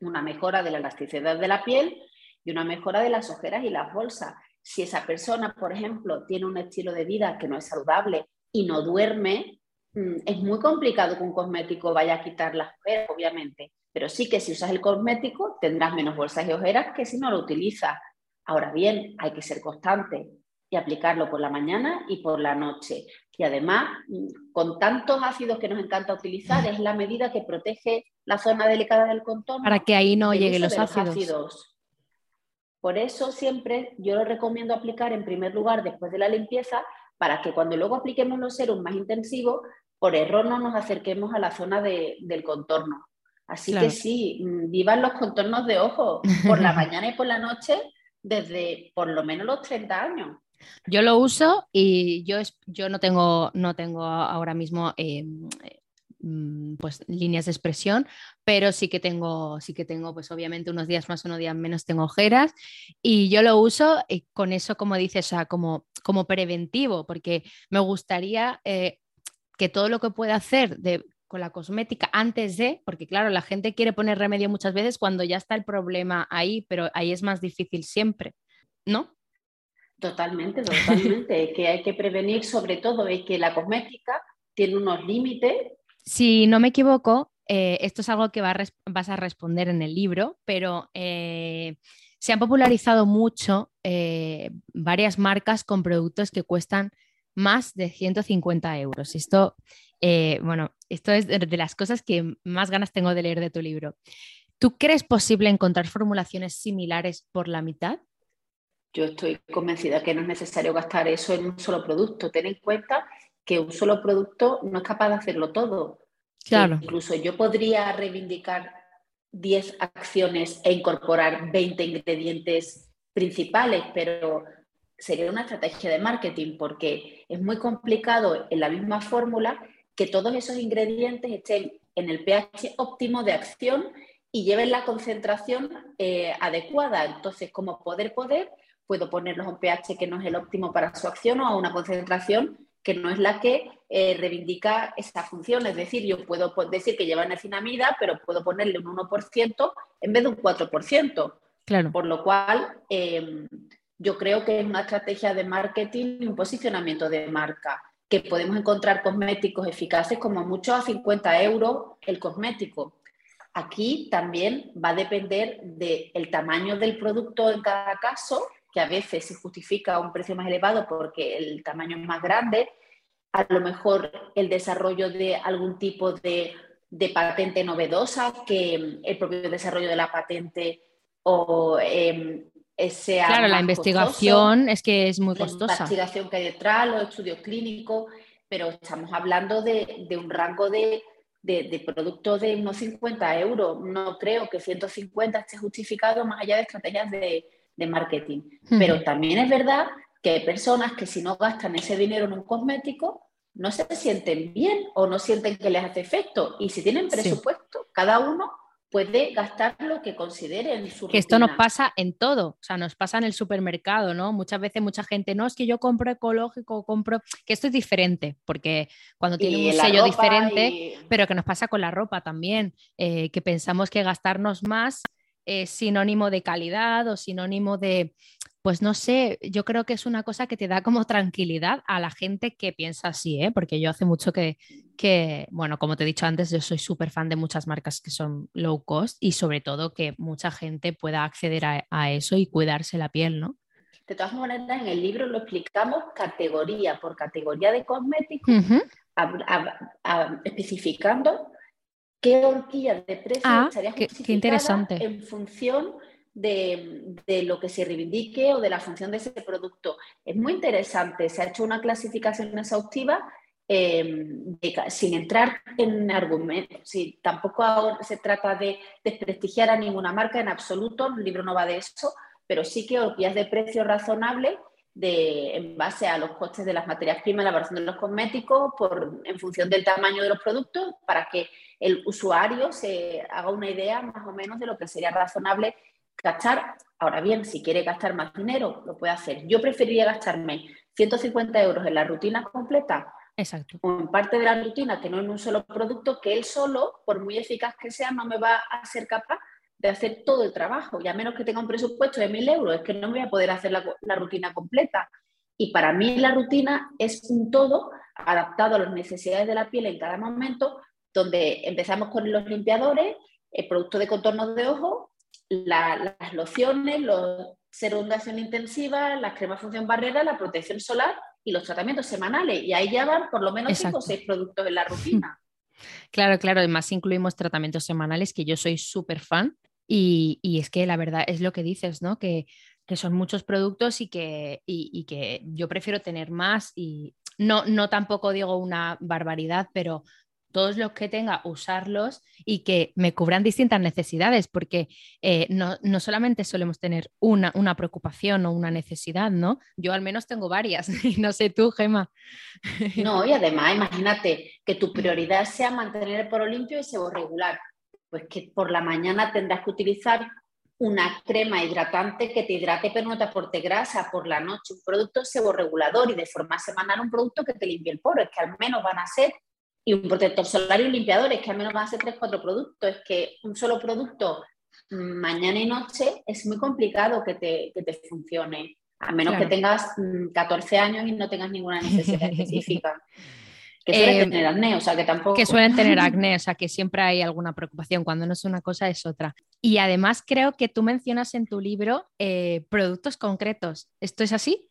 una mejora de la elasticidad de la piel y una mejora de las ojeras y las bolsas. Si esa persona, por ejemplo, tiene un estilo de vida que no es saludable y no duerme, es muy complicado que un cosmético vaya a quitar las ojeras, obviamente, pero sí que si usas el cosmético tendrás menos bolsas y ojeras que si no lo utilizas. Ahora bien, hay que ser constante y aplicarlo por la mañana y por la noche. Y además, mm, con tantos ácidos que nos encanta utilizar, es la medida que protege la zona delicada del contorno. Para que ahí no lleguen los ácidos. Por eso siempre yo lo recomiendo aplicar en primer lugar después de la limpieza para que cuando luego apliquemos los serums más intensivos por error no nos acerquemos a la zona del contorno. Así que sí, mm, vivan los contornos de ojo por la mañana y por la noche desde por lo menos los 30 años. Yo lo uso y yo, yo no, tengo, no tengo ahora mismo mm, pues líneas de expresión, pero sí que tengo, sí que tengo, pues obviamente unos días más, unos días menos tengo ojeras y yo lo uso y con eso, como dices, como, como preventivo, porque me gustaría eh, que todo lo que pueda hacer con la cosmética antes de, porque claro, la gente quiere poner remedio muchas veces cuando ya está el problema ahí, pero ahí es más difícil siempre, ¿no? Totalmente, totalmente. que hay que prevenir sobre todo es que la cosmética tiene unos límites. Si no me equivoco, eh, esto es algo que vas a responder en el libro, pero eh, se han popularizado mucho eh, varias marcas con productos que cuestan más de 150 euros. Esto, bueno, esto es de las cosas que más ganas tengo de leer de tu libro. ¿Tú crees posible encontrar formulaciones similares por la mitad? Yo estoy convencida que no es necesario gastar eso en un solo producto. Ten en cuenta que un solo producto no es capaz de hacerlo todo. Claro. incluso yo podría reivindicar 10 acciones e incorporar 20 ingredientes principales, pero sería una estrategia de marketing porque es muy complicado en la misma fórmula que todos esos ingredientes estén en el pH óptimo de acción y lleven la concentración eh, adecuada. Entonces, como poder poder, puedo ponerlos a un pH que no es el óptimo para su acción o a una concentración que no es la que eh, reivindica esa función. Es decir, yo puedo decir que lleva niacinamida, pero puedo ponerle un 1% en vez de un 4%. Claro. Por lo cual, em, yo creo que es una estrategia de marketing y un posicionamiento de marca, que podemos encontrar cosméticos eficaces como mucho a 50 euros el cosmético. Aquí también va a depender del tamaño del producto en cada caso que a veces se justifica un precio más elevado porque el tamaño es más grande, a lo mejor el desarrollo de algún tipo de, patente novedosa, que el propio desarrollo de la patente o eh, sea... Claro, la investigación es que es muy costosa. La investigación que hay detrás, los estudios clínicos, pero estamos hablando de, un rango de, de, productos de unos 50 euros. No creo que 150 esté justificado más allá de estrategias de, de marketing. Pero también es verdad que hay personas que si no gastan ese dinero en un cosmético, no se sienten bien o no sienten que les hace efecto. Y si tienen presupuesto, cada uno puede gastar lo que considere en su Que esto nos pasa en todo, o sea, nos pasa en el supermercado, ¿no? Muchas veces mucha gente, no, es que yo compro ecológico, compro, que esto es diferente, porque cuando tiene un sello diferente, pero que nos pasa con la ropa también, eh, que pensamos que gastarnos más es sinónimo de calidad o sinónimo de, pues no sé, yo creo que es una cosa que te da como tranquilidad a la gente que piensa así, ¿eh? porque yo hace mucho que, que, bueno, como te he dicho antes, yo soy súper fan de muchas marcas que son low cost y sobre todo que mucha gente pueda acceder a, eso y cuidarse la piel, ¿no? De todas maneras, en el libro lo explicamos categoría por categoría de cosméticos, especificando qué horquilla de precio ah, qué, interesante. en función de, lo que se reivindique o de la función de ese producto. Es muy interesante, se ha hecho una clasificación exhaustiva em, sin entrar en argumentos, si tampoco se trata de desprestigiar a ninguna marca en absoluto, el libro no va de eso, pero sí que horquillas de precio razonable de, en base a los costes de las materias primas, la elaboración de los cosméticos, por, en función del tamaño de los productos, para que el usuario se haga una idea más o menos de lo que sería razonable gastar. Ahora bien, si quiere gastar más dinero, lo puede hacer. Yo preferiría gastarme 150 euros en la rutina completa Exacto. o en parte de la rutina que no en un solo producto, que él solo, por muy eficaz que sea, no me va a ser capaz de hacer todo el trabajo. Y a menos que tenga un presupuesto de 1.000 euros, es que no me voy a poder hacer la, la rutina completa. Y para mí la rutina es un todo adaptado a las necesidades de la piel en cada momento, donde empezamos con los limpiadores, el producto de contorno de ojo, las lociones, los serundación intensiva, las cremas función barrera, la protección solar y los tratamientos semanales. Y ahí ya van por lo menos cinco o seis productos en la rutina. Claro, claro, además incluimos tratamientos semanales que yo soy súper fan y, es que la verdad es lo que dices, ¿no? Que, son muchos productos y que, y que yo prefiero tener más y no, no tampoco digo una barbaridad, pero todos los que tenga, usarlos y que me cubran distintas necesidades, porque eh, no, solamente solemos tener una, una, preocupación o una necesidad, ¿no? Yo al menos tengo varias, y no sé tú, Gema. No, y además, imagínate que tu prioridad sea mantener el poro limpio y sebo regular, pues que por la mañana tendrás que utilizar una crema hidratante que te hidrate pero no te aporte grasa por la noche, un producto seborregulador y de forma semanal un producto que te limpie el poro, es que al menos van a ser y un protector solar y un limpiador, es que al menos van a ser tres, cuatro productos, es que un solo producto mm, mañana y noche es muy complicado que te, que te funcione, a menos que tengas 14 mm, años y no tengas ninguna necesidad específica. Que suelen eh, tener acné, o sea que tampoco. Que suelen tener acné, o sea que siempre hay alguna preocupación. Cuando no es una cosa, es otra. Y además creo que tú mencionas en tu libro eh, productos concretos. ¿Esto es así?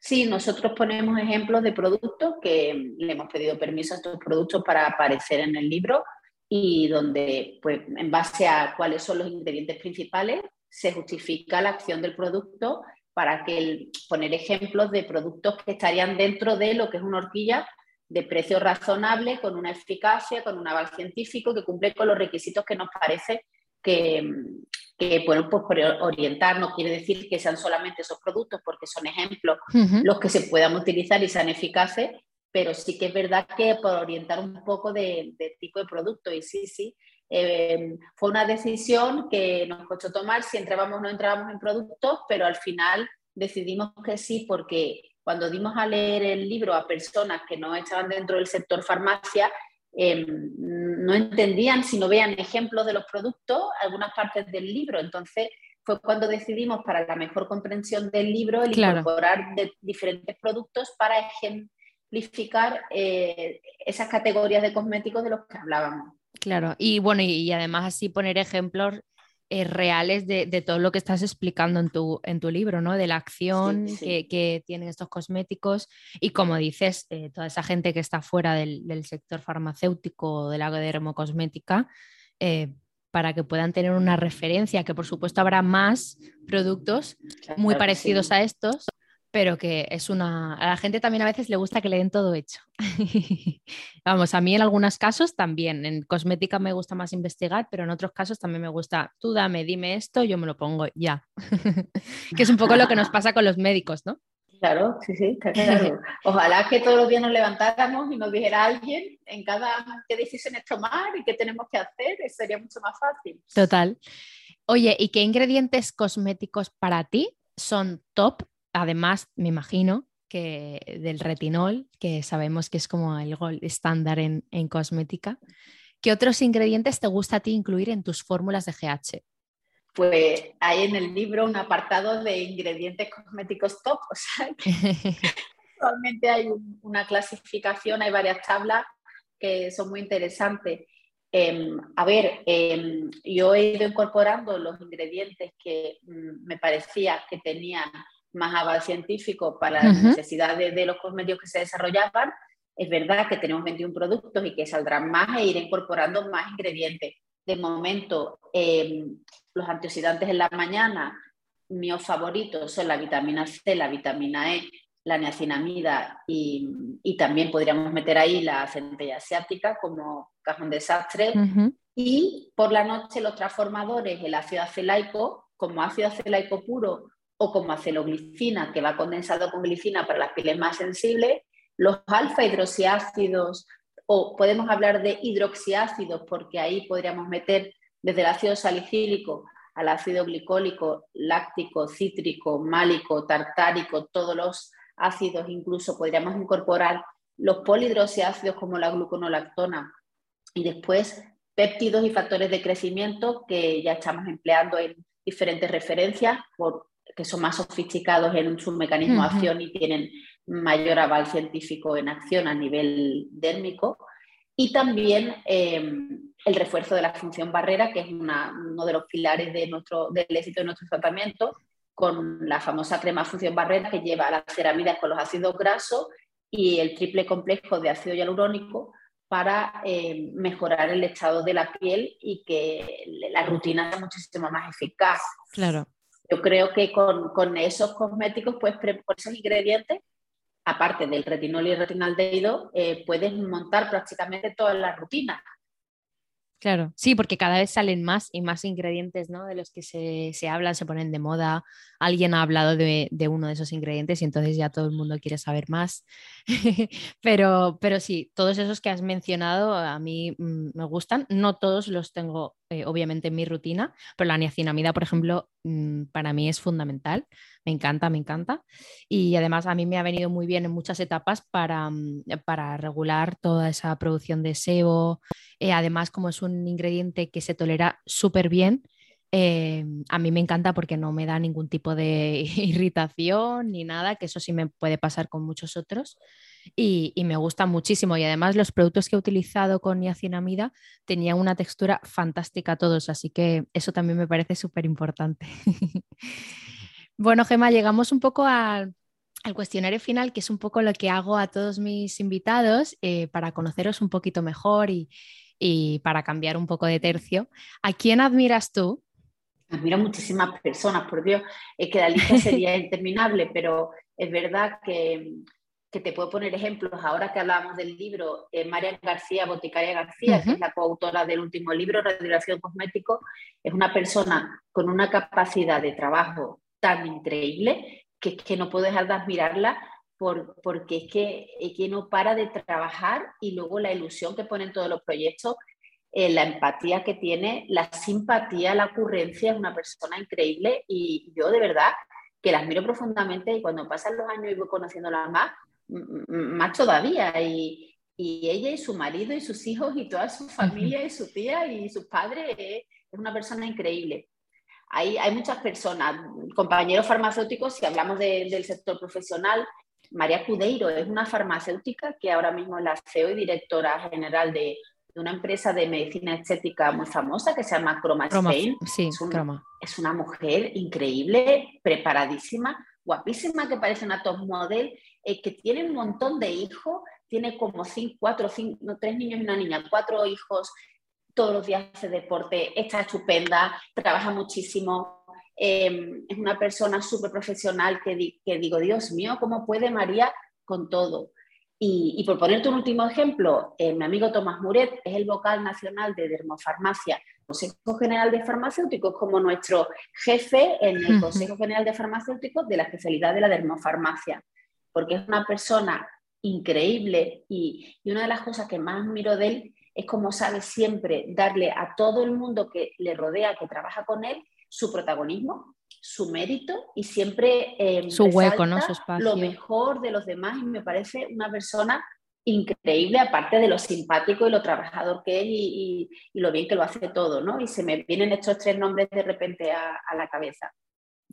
Sí, nosotros ponemos ejemplos de productos que le hemos pedido permiso a estos productos para aparecer en el libro y donde, pues, en base a cuáles son los ingredientes principales, se justifica la acción del producto para que poner ejemplos de productos que estarían dentro de lo que es una horquilla de precio razonable, con una eficacia, con un aval científico que cumple con los requisitos que nos parece que, que bueno, pues por orientar no quiere decir que sean solamente esos productos, porque son ejemplos los que se puedan utilizar y sean eficaces, pero sí que es verdad que por orientar un poco de, tipo de producto, y sí, sí, eh, fue una decisión que nos costó tomar si entrábamos o no entrábamos en productos, pero al final decidimos que sí, porque cuando dimos a leer el libro a personas que no estaban dentro del sector farmacia, Em, no entendían si no veían ejemplos de los productos algunas partes del libro. Entonces fue cuando decidimos para la mejor comprensión del libro el incorporar de diferentes productos para ejemplificar eh, esas categorías de cosméticos de los que hablábamos. Claro, y bueno, y además así poner ejemplos eh, reales de, todo lo que estás explicando en tu, en tu libro, ¿no? De la acción Que, tienen estos cosméticos y como dices, eh, toda esa gente que está fuera del, sector farmacéutico o de la dermocosmética, eh, para que puedan tener una referencia, que por supuesto habrá más productos muy parecidos a estos, pero que es una... A la gente también a veces le gusta que le den todo hecho. Vamos, a mí en algunos casos también. En cosmética me gusta más investigar, pero en otros casos también me gusta, tú dame, dime esto, yo me lo pongo ya. que es un poco lo que nos pasa con los médicos, ¿no? Claro, sí, sí, está claro. Ojalá que todos los días nos levantáramos y nos dijera alguien en cada qué decisiones tomar y qué tenemos que hacer, sería mucho más fácil. Total. Oye, ¿y qué ingredientes cosméticos para ti son top además, me imagino que del retinol, que sabemos que es como el gold estándar en, cosmética, ¿qué otros ingredientes te gusta a ti incluir en tus fórmulas de GH? Pues hay en el libro un apartado de ingredientes cosméticos top, o sea, actualmente hay una clasificación, hay varias tablas que son muy interesantes. Em, a ver, em, yo he ido incorporando los ingredientes que mm, me parecía que tenían más aval científico para las necesidades de los cosméticos que se desarrollaban, es verdad que tenemos 21 productos y que saldrán más e ir incorporando más ingredientes. De momento, em, los antioxidantes en la mañana, mis favoritos son la vitamina C, la vitamina E, la niacinamida y, y también podríamos meter ahí la centella asiática como cajón desastre. Y por la noche los transformadores, el ácido acelaico, como ácido acelaico puro o como aceloglicina, que va condensado con glicina para las pieles más sensibles, los alfa hidroxiácidos, o podemos hablar de hidroxiácidos, porque ahí podríamos meter desde el ácido salicílico al ácido glicólico, láctico, cítrico, málico, tartárico, todos los ácidos, incluso podríamos incorporar los polihidroxiácidos como la gluconolactona y después péptidos y factores de crecimiento que ya estamos empleando en diferentes referencias por que son más sofisticados en su mecanismo de acción y tienen mayor aval científico en acción a nivel dérmico. Y también em, el refuerzo de la función barrera, que es uno de los pilares de nuestro, del éxito de nuestro tratamiento, con la famosa crema función barrera que lleva las ceramidas con los ácidos grasos y el triple complejo de ácido hialurónico para em, mejorar el estado de la piel y que la rutina sea muchísimo más eficaz. Claro. Yo creo que con, esos cosméticos, pues por esos ingredientes, aparte del retinol y retinaldehído, eh, puedes montar prácticamente todas las rutinas. Claro, sí, porque cada vez salen más y más ingredientes, ¿no? De los que se, se hablan, se ponen de moda. Alguien ha hablado de, uno de esos ingredientes y entonces ya todo el mundo quiere saber más. pero, pero sí, todos esos que has mencionado a mí mm, me gustan. No todos los tengo, eh, obviamente, en mi rutina, pero la niacinamida, por ejemplo, mm, para mí es fundamental. me encanta, me encanta. Y además a mí me ha venido muy bien en muchas etapas para, mm, para regular toda esa producción de sebo. Eh, además, como es un ingrediente que se tolera súper bien, eh, a mí me encanta porque no me da ningún tipo de irritación ni nada, que eso sí me puede pasar con muchos otros. Y, me gusta muchísimo. Y además los productos que he utilizado con niacinamida tenían una textura fantástica todos, así que eso también me parece súper importante. bueno, Gemma, llegamos un poco al cuestionario final, que es un poco lo que hago a todos mis invitados eh, para conoceros un poquito mejor y, y para cambiar un poco de tercio. ¿A quién admiras tú? Admiro muchísimas personas, por Dios, es que la lista sería interminable, pero es verdad que, que, te puedo poner ejemplos. Ahora que hablábamos del libro, eh, María García, Boticaria García, que es la coautora del último libro, Radiografía Cosmético, es una persona con una capacidad de trabajo tan increíble que, que no puedo dejar de admirarla por, porque es que, es que no para de trabajar y luego la ilusión que ponen todos los proyectos eh, la empatía que tiene, la simpatía, la ocurrencia, es una persona increíble y yo de verdad que la admiro profundamente y cuando pasan los años y voy conociéndola más, más todavía. Y, y, ella y su marido y sus hijos y toda su familia y su tía y sus padres es una persona increíble. Hay, hay muchas personas, compañeros farmacéuticos, si hablamos del sector profesional, María Cudeiro es una farmacéutica que ahora mismo es la CEO y directora general de una empresa de medicina estética muy famosa que se llama Chroma, Spain. Sí, es, Chroma. es una mujer increíble, preparadísima, guapísima, que parece una top model, eh, que tiene un montón de hijos, tiene como cinco, cuatro, cinco, no, tres niños y una niña, cuatro hijos, todos los días hace deporte, está estupenda, trabaja muchísimo, em, es una persona súper profesional que, que digo, Dios mío, ¿cómo puede María con todo? Y, por ponerte un último ejemplo, eh, mi amigo Tomás Muret es el vocal nacional de Dermofarmacia, Consejo General de Farmacéuticos, como nuestro jefe en el Consejo General de Farmacéuticos de la especialidad de la dermofarmacia, porque es una persona increíble y, y una de las cosas que más admiro de él es cómo sabe siempre darle a todo el mundo que le rodea, que trabaja con él, su protagonismo su mérito y siempre eh, su hueco, ¿no? lo mejor de los demás y me parece una persona increíble, aparte de lo simpático y lo trabajador que es y, lo bien que lo hace todo, ¿no? Y se me vienen estos tres nombres de repente a, la cabeza.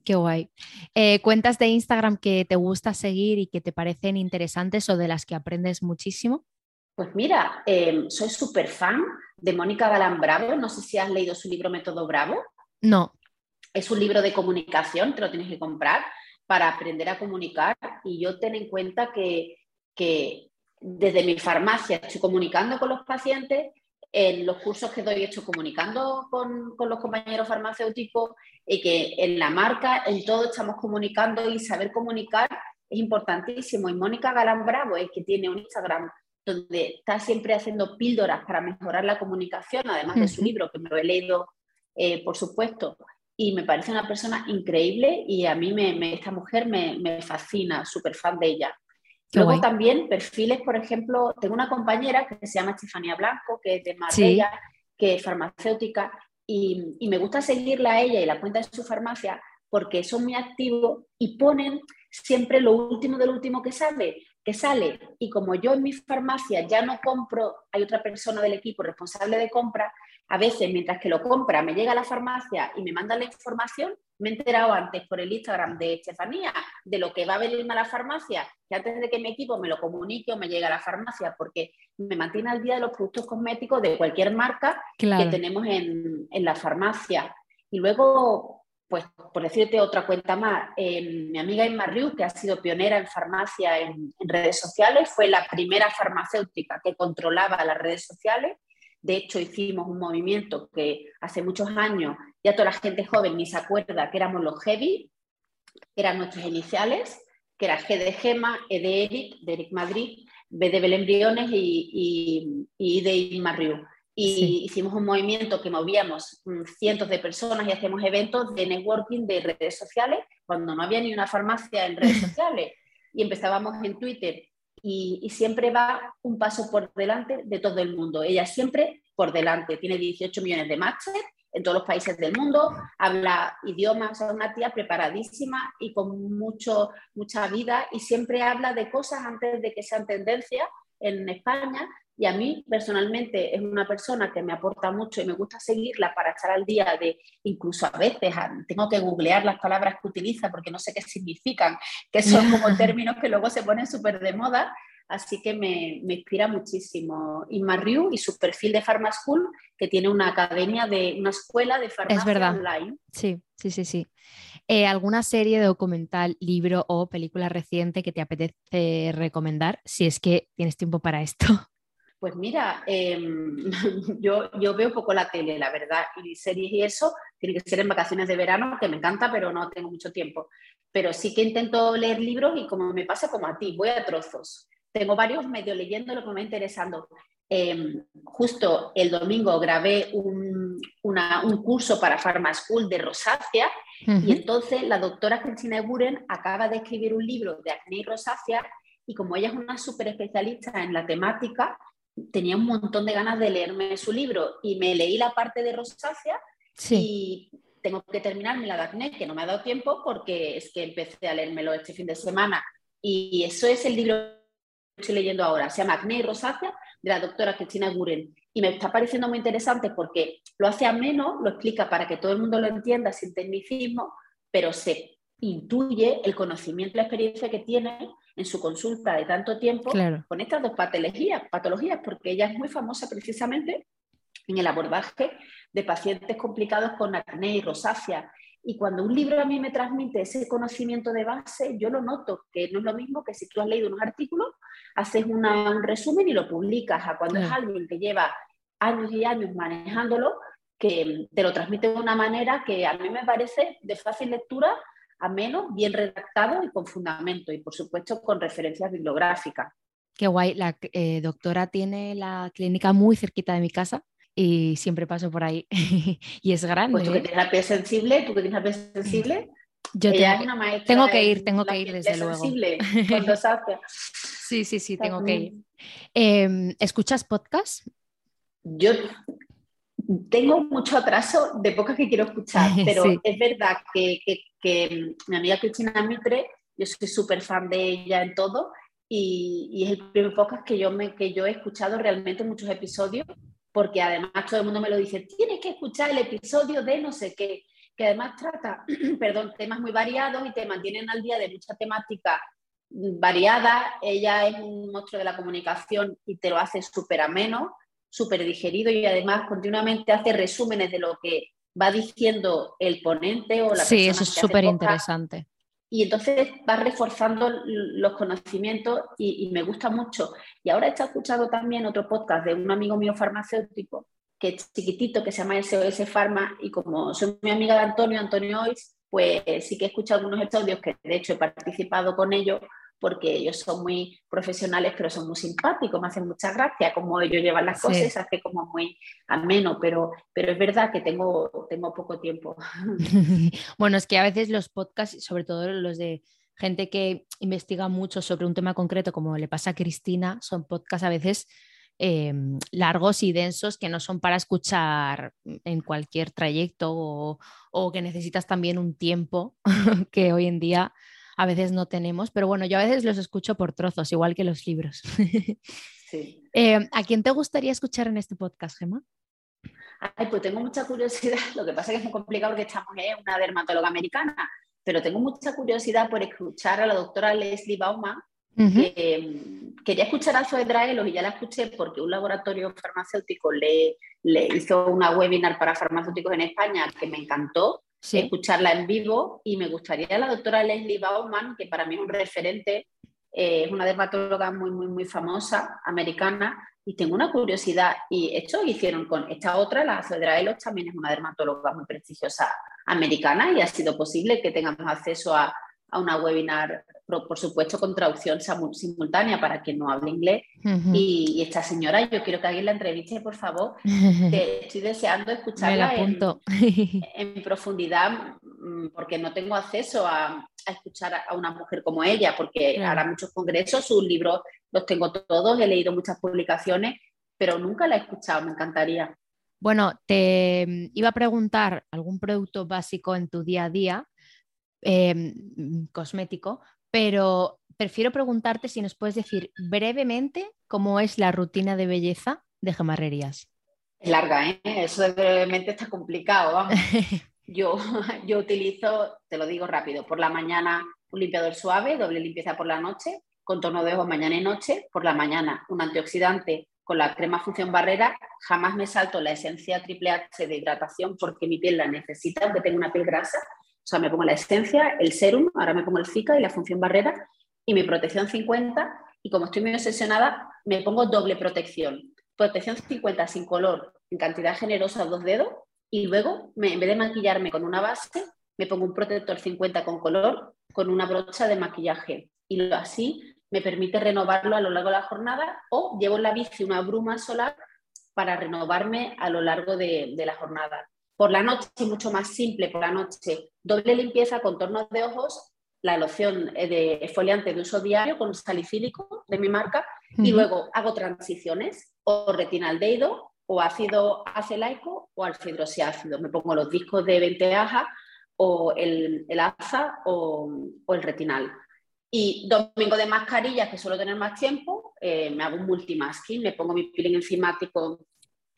Qué guay. Eh, ¿Cuentas de Instagram que te gusta seguir y que te parecen interesantes o de las que aprendes muchísimo? Pues mira, eh, soy súper fan de Mónica Galán Bravo. No sé si has leído su libro Método Bravo. No. Es un libro de comunicación, te lo tienes que comprar para aprender a comunicar y yo ten en cuenta que, desde mi farmacia estoy comunicando con los pacientes, en los cursos que doy estoy comunicando con, los compañeros farmacéuticos y que en la marca, en todo estamos comunicando y saber comunicar es importantísimo. Y Mónica Galán Bravo es que tiene un Instagram donde está siempre haciendo píldoras para mejorar la comunicación, además de su libro, que me lo he leído, eh, por supuesto, y me parece una persona increíble y a mí me, esta mujer me, me fascina, súper fan de ella. Luego también perfiles, por ejemplo, tengo una compañera que se llama Estefanía Blanco, que es de Marbella, que es farmacéutica, y, y, me gusta seguirla a ella y la cuenta de su farmacia porque son muy activos y ponen siempre lo último del último que sale, que sale. Y como yo en mi farmacia ya no compro, hay otra persona del equipo responsable de compra, a veces mientras que lo compra me llega a la farmacia y me manda la información, me he enterado antes por el Instagram de Estefanía de lo que va a venirme a la farmacia, que antes de que mi equipo me lo comunique o me llegue a la farmacia, porque me mantiene al día de los productos cosméticos de cualquier marca que tenemos en, en la farmacia. Y luego pues por decirte otra cuenta más, eh, mi amiga Inma Riu, que ha sido pionera en farmacia en, redes sociales, fue la primera farmacéutica que controlaba las redes sociales. De hecho, hicimos un movimiento que hace muchos años, ya toda la gente joven ni se acuerda que éramos los Heavy, que eran nuestras iniciales, que era G de Gema, E de Eric, de Eric Madrid, B de Belén Briones y, y, de Inma Riu y hicimos un movimiento que movíamos mm, cientos de personas y hacíamos eventos de networking de redes sociales cuando no había ni una farmacia en redes sociales. Y empezábamos en Twitter. Y, siempre va un paso por delante de todo el mundo. Ella siempre por delante, tiene 18 millones de matches en todos los países del mundo, habla idiomas, es una tía preparadísima y con mucho, mucha vida. Y siempre habla de cosas antes de que sean tendencia en España y a mí personalmente es una persona que me aporta mucho y me gusta seguirla para estar al día de, incluso a veces tengo que googlear las palabras que utiliza porque no sé qué significan, que son como términos que luego se ponen súper de moda, así que me, me inspira muchísimo. Y Ryu y su perfil de Pharma School, que tiene una academia de una escuela de farmacia es verdad. online. Sí, sí, sí, sí. Eh, ¿Alguna serie, documental, libro o película reciente que te apetece recomendar si es que tienes tiempo para esto? Pues mira, em, yo, yo veo poco la tele, la verdad, y series y eso, tiene que ser en vacaciones de verano, que me encanta, pero no tengo mucho tiempo. Pero sí que intento leer libros y como me pasa como a ti, voy a trozos. Tengo varios medio leyendo lo que me va interesando. Em, justo el domingo grabé un, un curso para Pharma School de rosácea y entonces la doctora Cristina Eguren acaba de escribir un libro de acné y rosácea y como ella es una súper especialista en la temática, tenía un montón de ganas de leerme su libro y me leí la parte de rosácea y tengo que terminarme la de acné, que no me ha dado tiempo porque es que empecé a leérmelo este fin de semana. Y eso es el libro que estoy leyendo ahora, se llama Acné y rosácea, de la doctora Cristina Guren. Y me está pareciendo muy interesante porque lo hace ameno, lo explica para que todo el mundo lo entienda sin tecnicismo, pero se intuye el conocimiento y la experiencia que tiene en su consulta de tanto tiempo con estas dos patologías, patologías, porque ella es muy famosa precisamente en el abordaje de pacientes complicados con acné y rosácea. Y cuando un libro a mí me transmite ese conocimiento de base, yo lo noto, que no es lo mismo que si tú has leído unos artículos, haces un resumen y lo publicas, a cuando es alguien que lleva años y años manejándolo, que te lo transmite de una manera que a mí me parece de fácil lectura ameno, bien redactado y con fundamento y por supuesto con referencias bibliográficas. Qué guay, la eh, doctora tiene la clínica muy cerquita de mi casa y siempre paso por ahí y es grande. Pues tú que ¿eh? tienes la piel sensible, tú que tienes la piel sensible, yo tengo, que ir, tengo que ir desde luego. sí, sí, sí, tengo que ir. Em, ¿Escuchas podcast? Yo tengo mucho atraso de pocas que quiero escuchar, pero es verdad que, mi amiga Cristina Mitre, yo soy súper fan de ella en todo y, es el primer podcast que yo, me, que yo he escuchado realmente muchos episodios, porque además todo el mundo me lo dice, tienes que escuchar el episodio de no sé qué, que además trata, perdón, temas muy variados y te mantienen al día de mucha temática variada. Ella es un monstruo de la comunicación y te lo hace súper ameno súper digerido y además continuamente hace resúmenes de lo que va diciendo el ponente o la Sí, eso es súper interesante. Y entonces va reforzando los conocimientos y, me gusta mucho. Y ahora he estado escuchando también otro podcast de un amigo mío farmacéutico que es chiquitito, que se llama SOS Pharma, y como soy mi amiga de Antonio, Antonio Ois, pues sí que he escuchado algunos episodios que de hecho he participado con ellos porque ellos son muy profesionales, pero son muy simpáticos, me hacen mucha gracia como ellos llevan las cosas, hace como muy ameno, pero, pero es verdad que tengo, tengo poco tiempo. bueno, es que a veces los podcasts, sobre todo los de gente que investiga mucho sobre un tema concreto, como le pasa a Cristina, son podcasts a veces em, largos y densos que no son para escuchar en cualquier trayecto o, o que necesitas también un tiempo que hoy en día a veces no tenemos, pero bueno, yo a veces los escucho por trozos, igual que los libros. Sí. Eh, ¿A quién te gustaría escuchar en este podcast, Gemma? Ay, pues tengo mucha curiosidad, lo que pasa es que es muy complicado porque estamos en una dermatóloga americana, pero tengo mucha curiosidad por escuchar a la doctora Leslie Bauman, em, quería escuchar a Zoe Draelos y ya la escuché porque un laboratorio farmacéutico le, le hizo una webinar para farmacéuticos en España que me encantó escucharla en vivo y me gustaría la doctora Leslie Bauman, que para mí es un referente, eh, es una dermatóloga muy, muy, muy famosa, americana, y tengo una curiosidad, y esto hicieron con esta otra, la Elos, también es una dermatóloga muy prestigiosa americana y ha sido posible que tengamos acceso a, a una webinar por supuesto con traducción simultánea para quien no hable inglés. y, esta señora, yo quiero que alguien la entreviste, por favor, que estoy deseando escucharla en, profundidad, mm, porque no tengo acceso a, escuchar a una mujer como ella, porque hará muchos congresos, sus libros los tengo todos, he leído muchas publicaciones, pero nunca la he escuchado, me encantaría. Bueno, te mm, iba a preguntar algún producto básico en tu día a día, em, cosmético, pero prefiero preguntarte si nos puedes decir brevemente cómo es la rutina de belleza de gemarrerías. Es larga, ¿eh? Eso de brevemente está complicado, vamos. Yo, yo utilizo, te lo digo rápido, por la mañana un limpiador suave, doble limpieza por la noche, con tono de ojos mañana y noche, por la mañana un antioxidante con la crema función barrera, jamás me salto la esencia triple H de hidratación porque mi piel la necesita, aunque tengo una piel grasa. O sea, me pongo la esencia, el serum, ahora me pongo el Zika y la función barrera y mi protección 50 y como estoy muy obsesionada, me pongo doble protección. Protección 50 sin color, en cantidad generosa, dos dedos, y luego, en vez de maquillarme con una base, me pongo un protector 50 con color con una brocha de maquillaje. Y así me permite renovarlo a lo largo de la jornada o llevo en la bici una bruma solar para renovarme a lo largo de la jornada. Por la noche, mucho más simple, por la noche, doble limpieza, contornos de ojos, la loción eh, de exfoliante de uso diario con salicílico de mi marca y luego hago transiciones o retinaldeido o ácido acelaico o alfidroxiácido. Me pongo los discos de 20 aja o el, el AZA o, o el retinal. Y domingo de mascarillas, que suelo tener más tiempo, eh, me hago un multimasking, me pongo mi peeling enzimático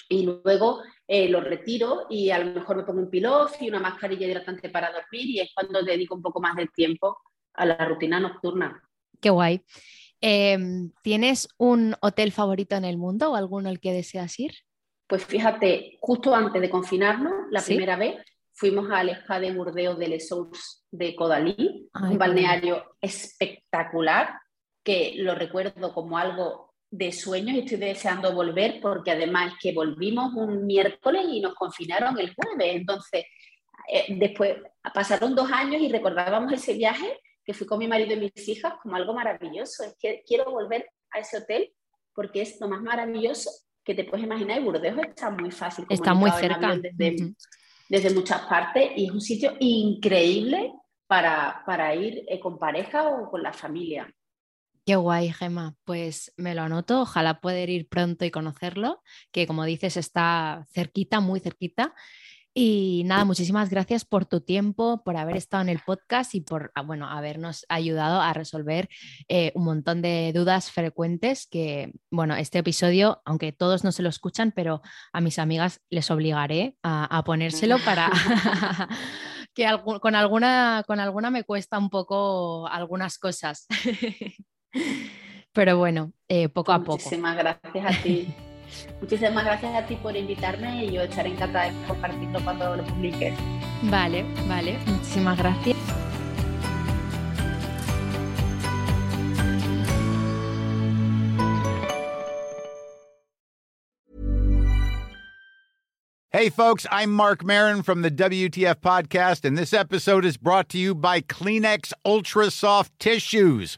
y luego eh, lo retiro y a lo mejor me pongo un peel y una mascarilla hidratante para dormir y es cuando dedico un poco más de tiempo a la rutina nocturna. Qué guay. Em, ¿Tienes un hotel favorito en el mundo o alguno al que deseas ir? Pues fíjate, justo antes de confinarnos, la primera vez, fuimos al spa de Burdeos de Les Sources de Codalí, un balneario espectacular que lo recuerdo como algo de sueños y estoy deseando volver porque además que volvimos un miércoles y nos confinaron el jueves. Entonces, eh, después pasaron dos años y recordábamos ese viaje que fui con mi marido y mis hijas como algo maravilloso. Es que quiero volver a ese hotel porque es lo más maravilloso que te puedes imaginar y Burdeos está muy fácil. Está muy cerca. Desde, desde muchas partes y es un sitio increíble para, para ir eh, con pareja o con la familia. Qué guay, Gemma. Pues me lo anoto. Ojalá poder ir pronto y conocerlo, que como dices está cerquita, muy cerquita. Y nada, muchísimas gracias por tu tiempo, por haber estado en el podcast y por ah, bueno, habernos ayudado a resolver eh, un montón de dudas frecuentes que, bueno, este episodio, aunque todos no se lo escuchan, pero a mis amigas les obligaré a, ponérselo para que con, alguna, con alguna me cuesta un poco algunas cosas. pero bueno, eh, poco a poco. Muchísimas gracias a ti. Muchísimas gracias a ti por invitarme y yo estaré encantada de compartirlo cuando lo publiques. Vale, vale, muchísimas gracias. Hey, folks, I'm Mark Marin from the WTF Podcast, and this episode is brought to you by Kleenex Ultra Soft Tissues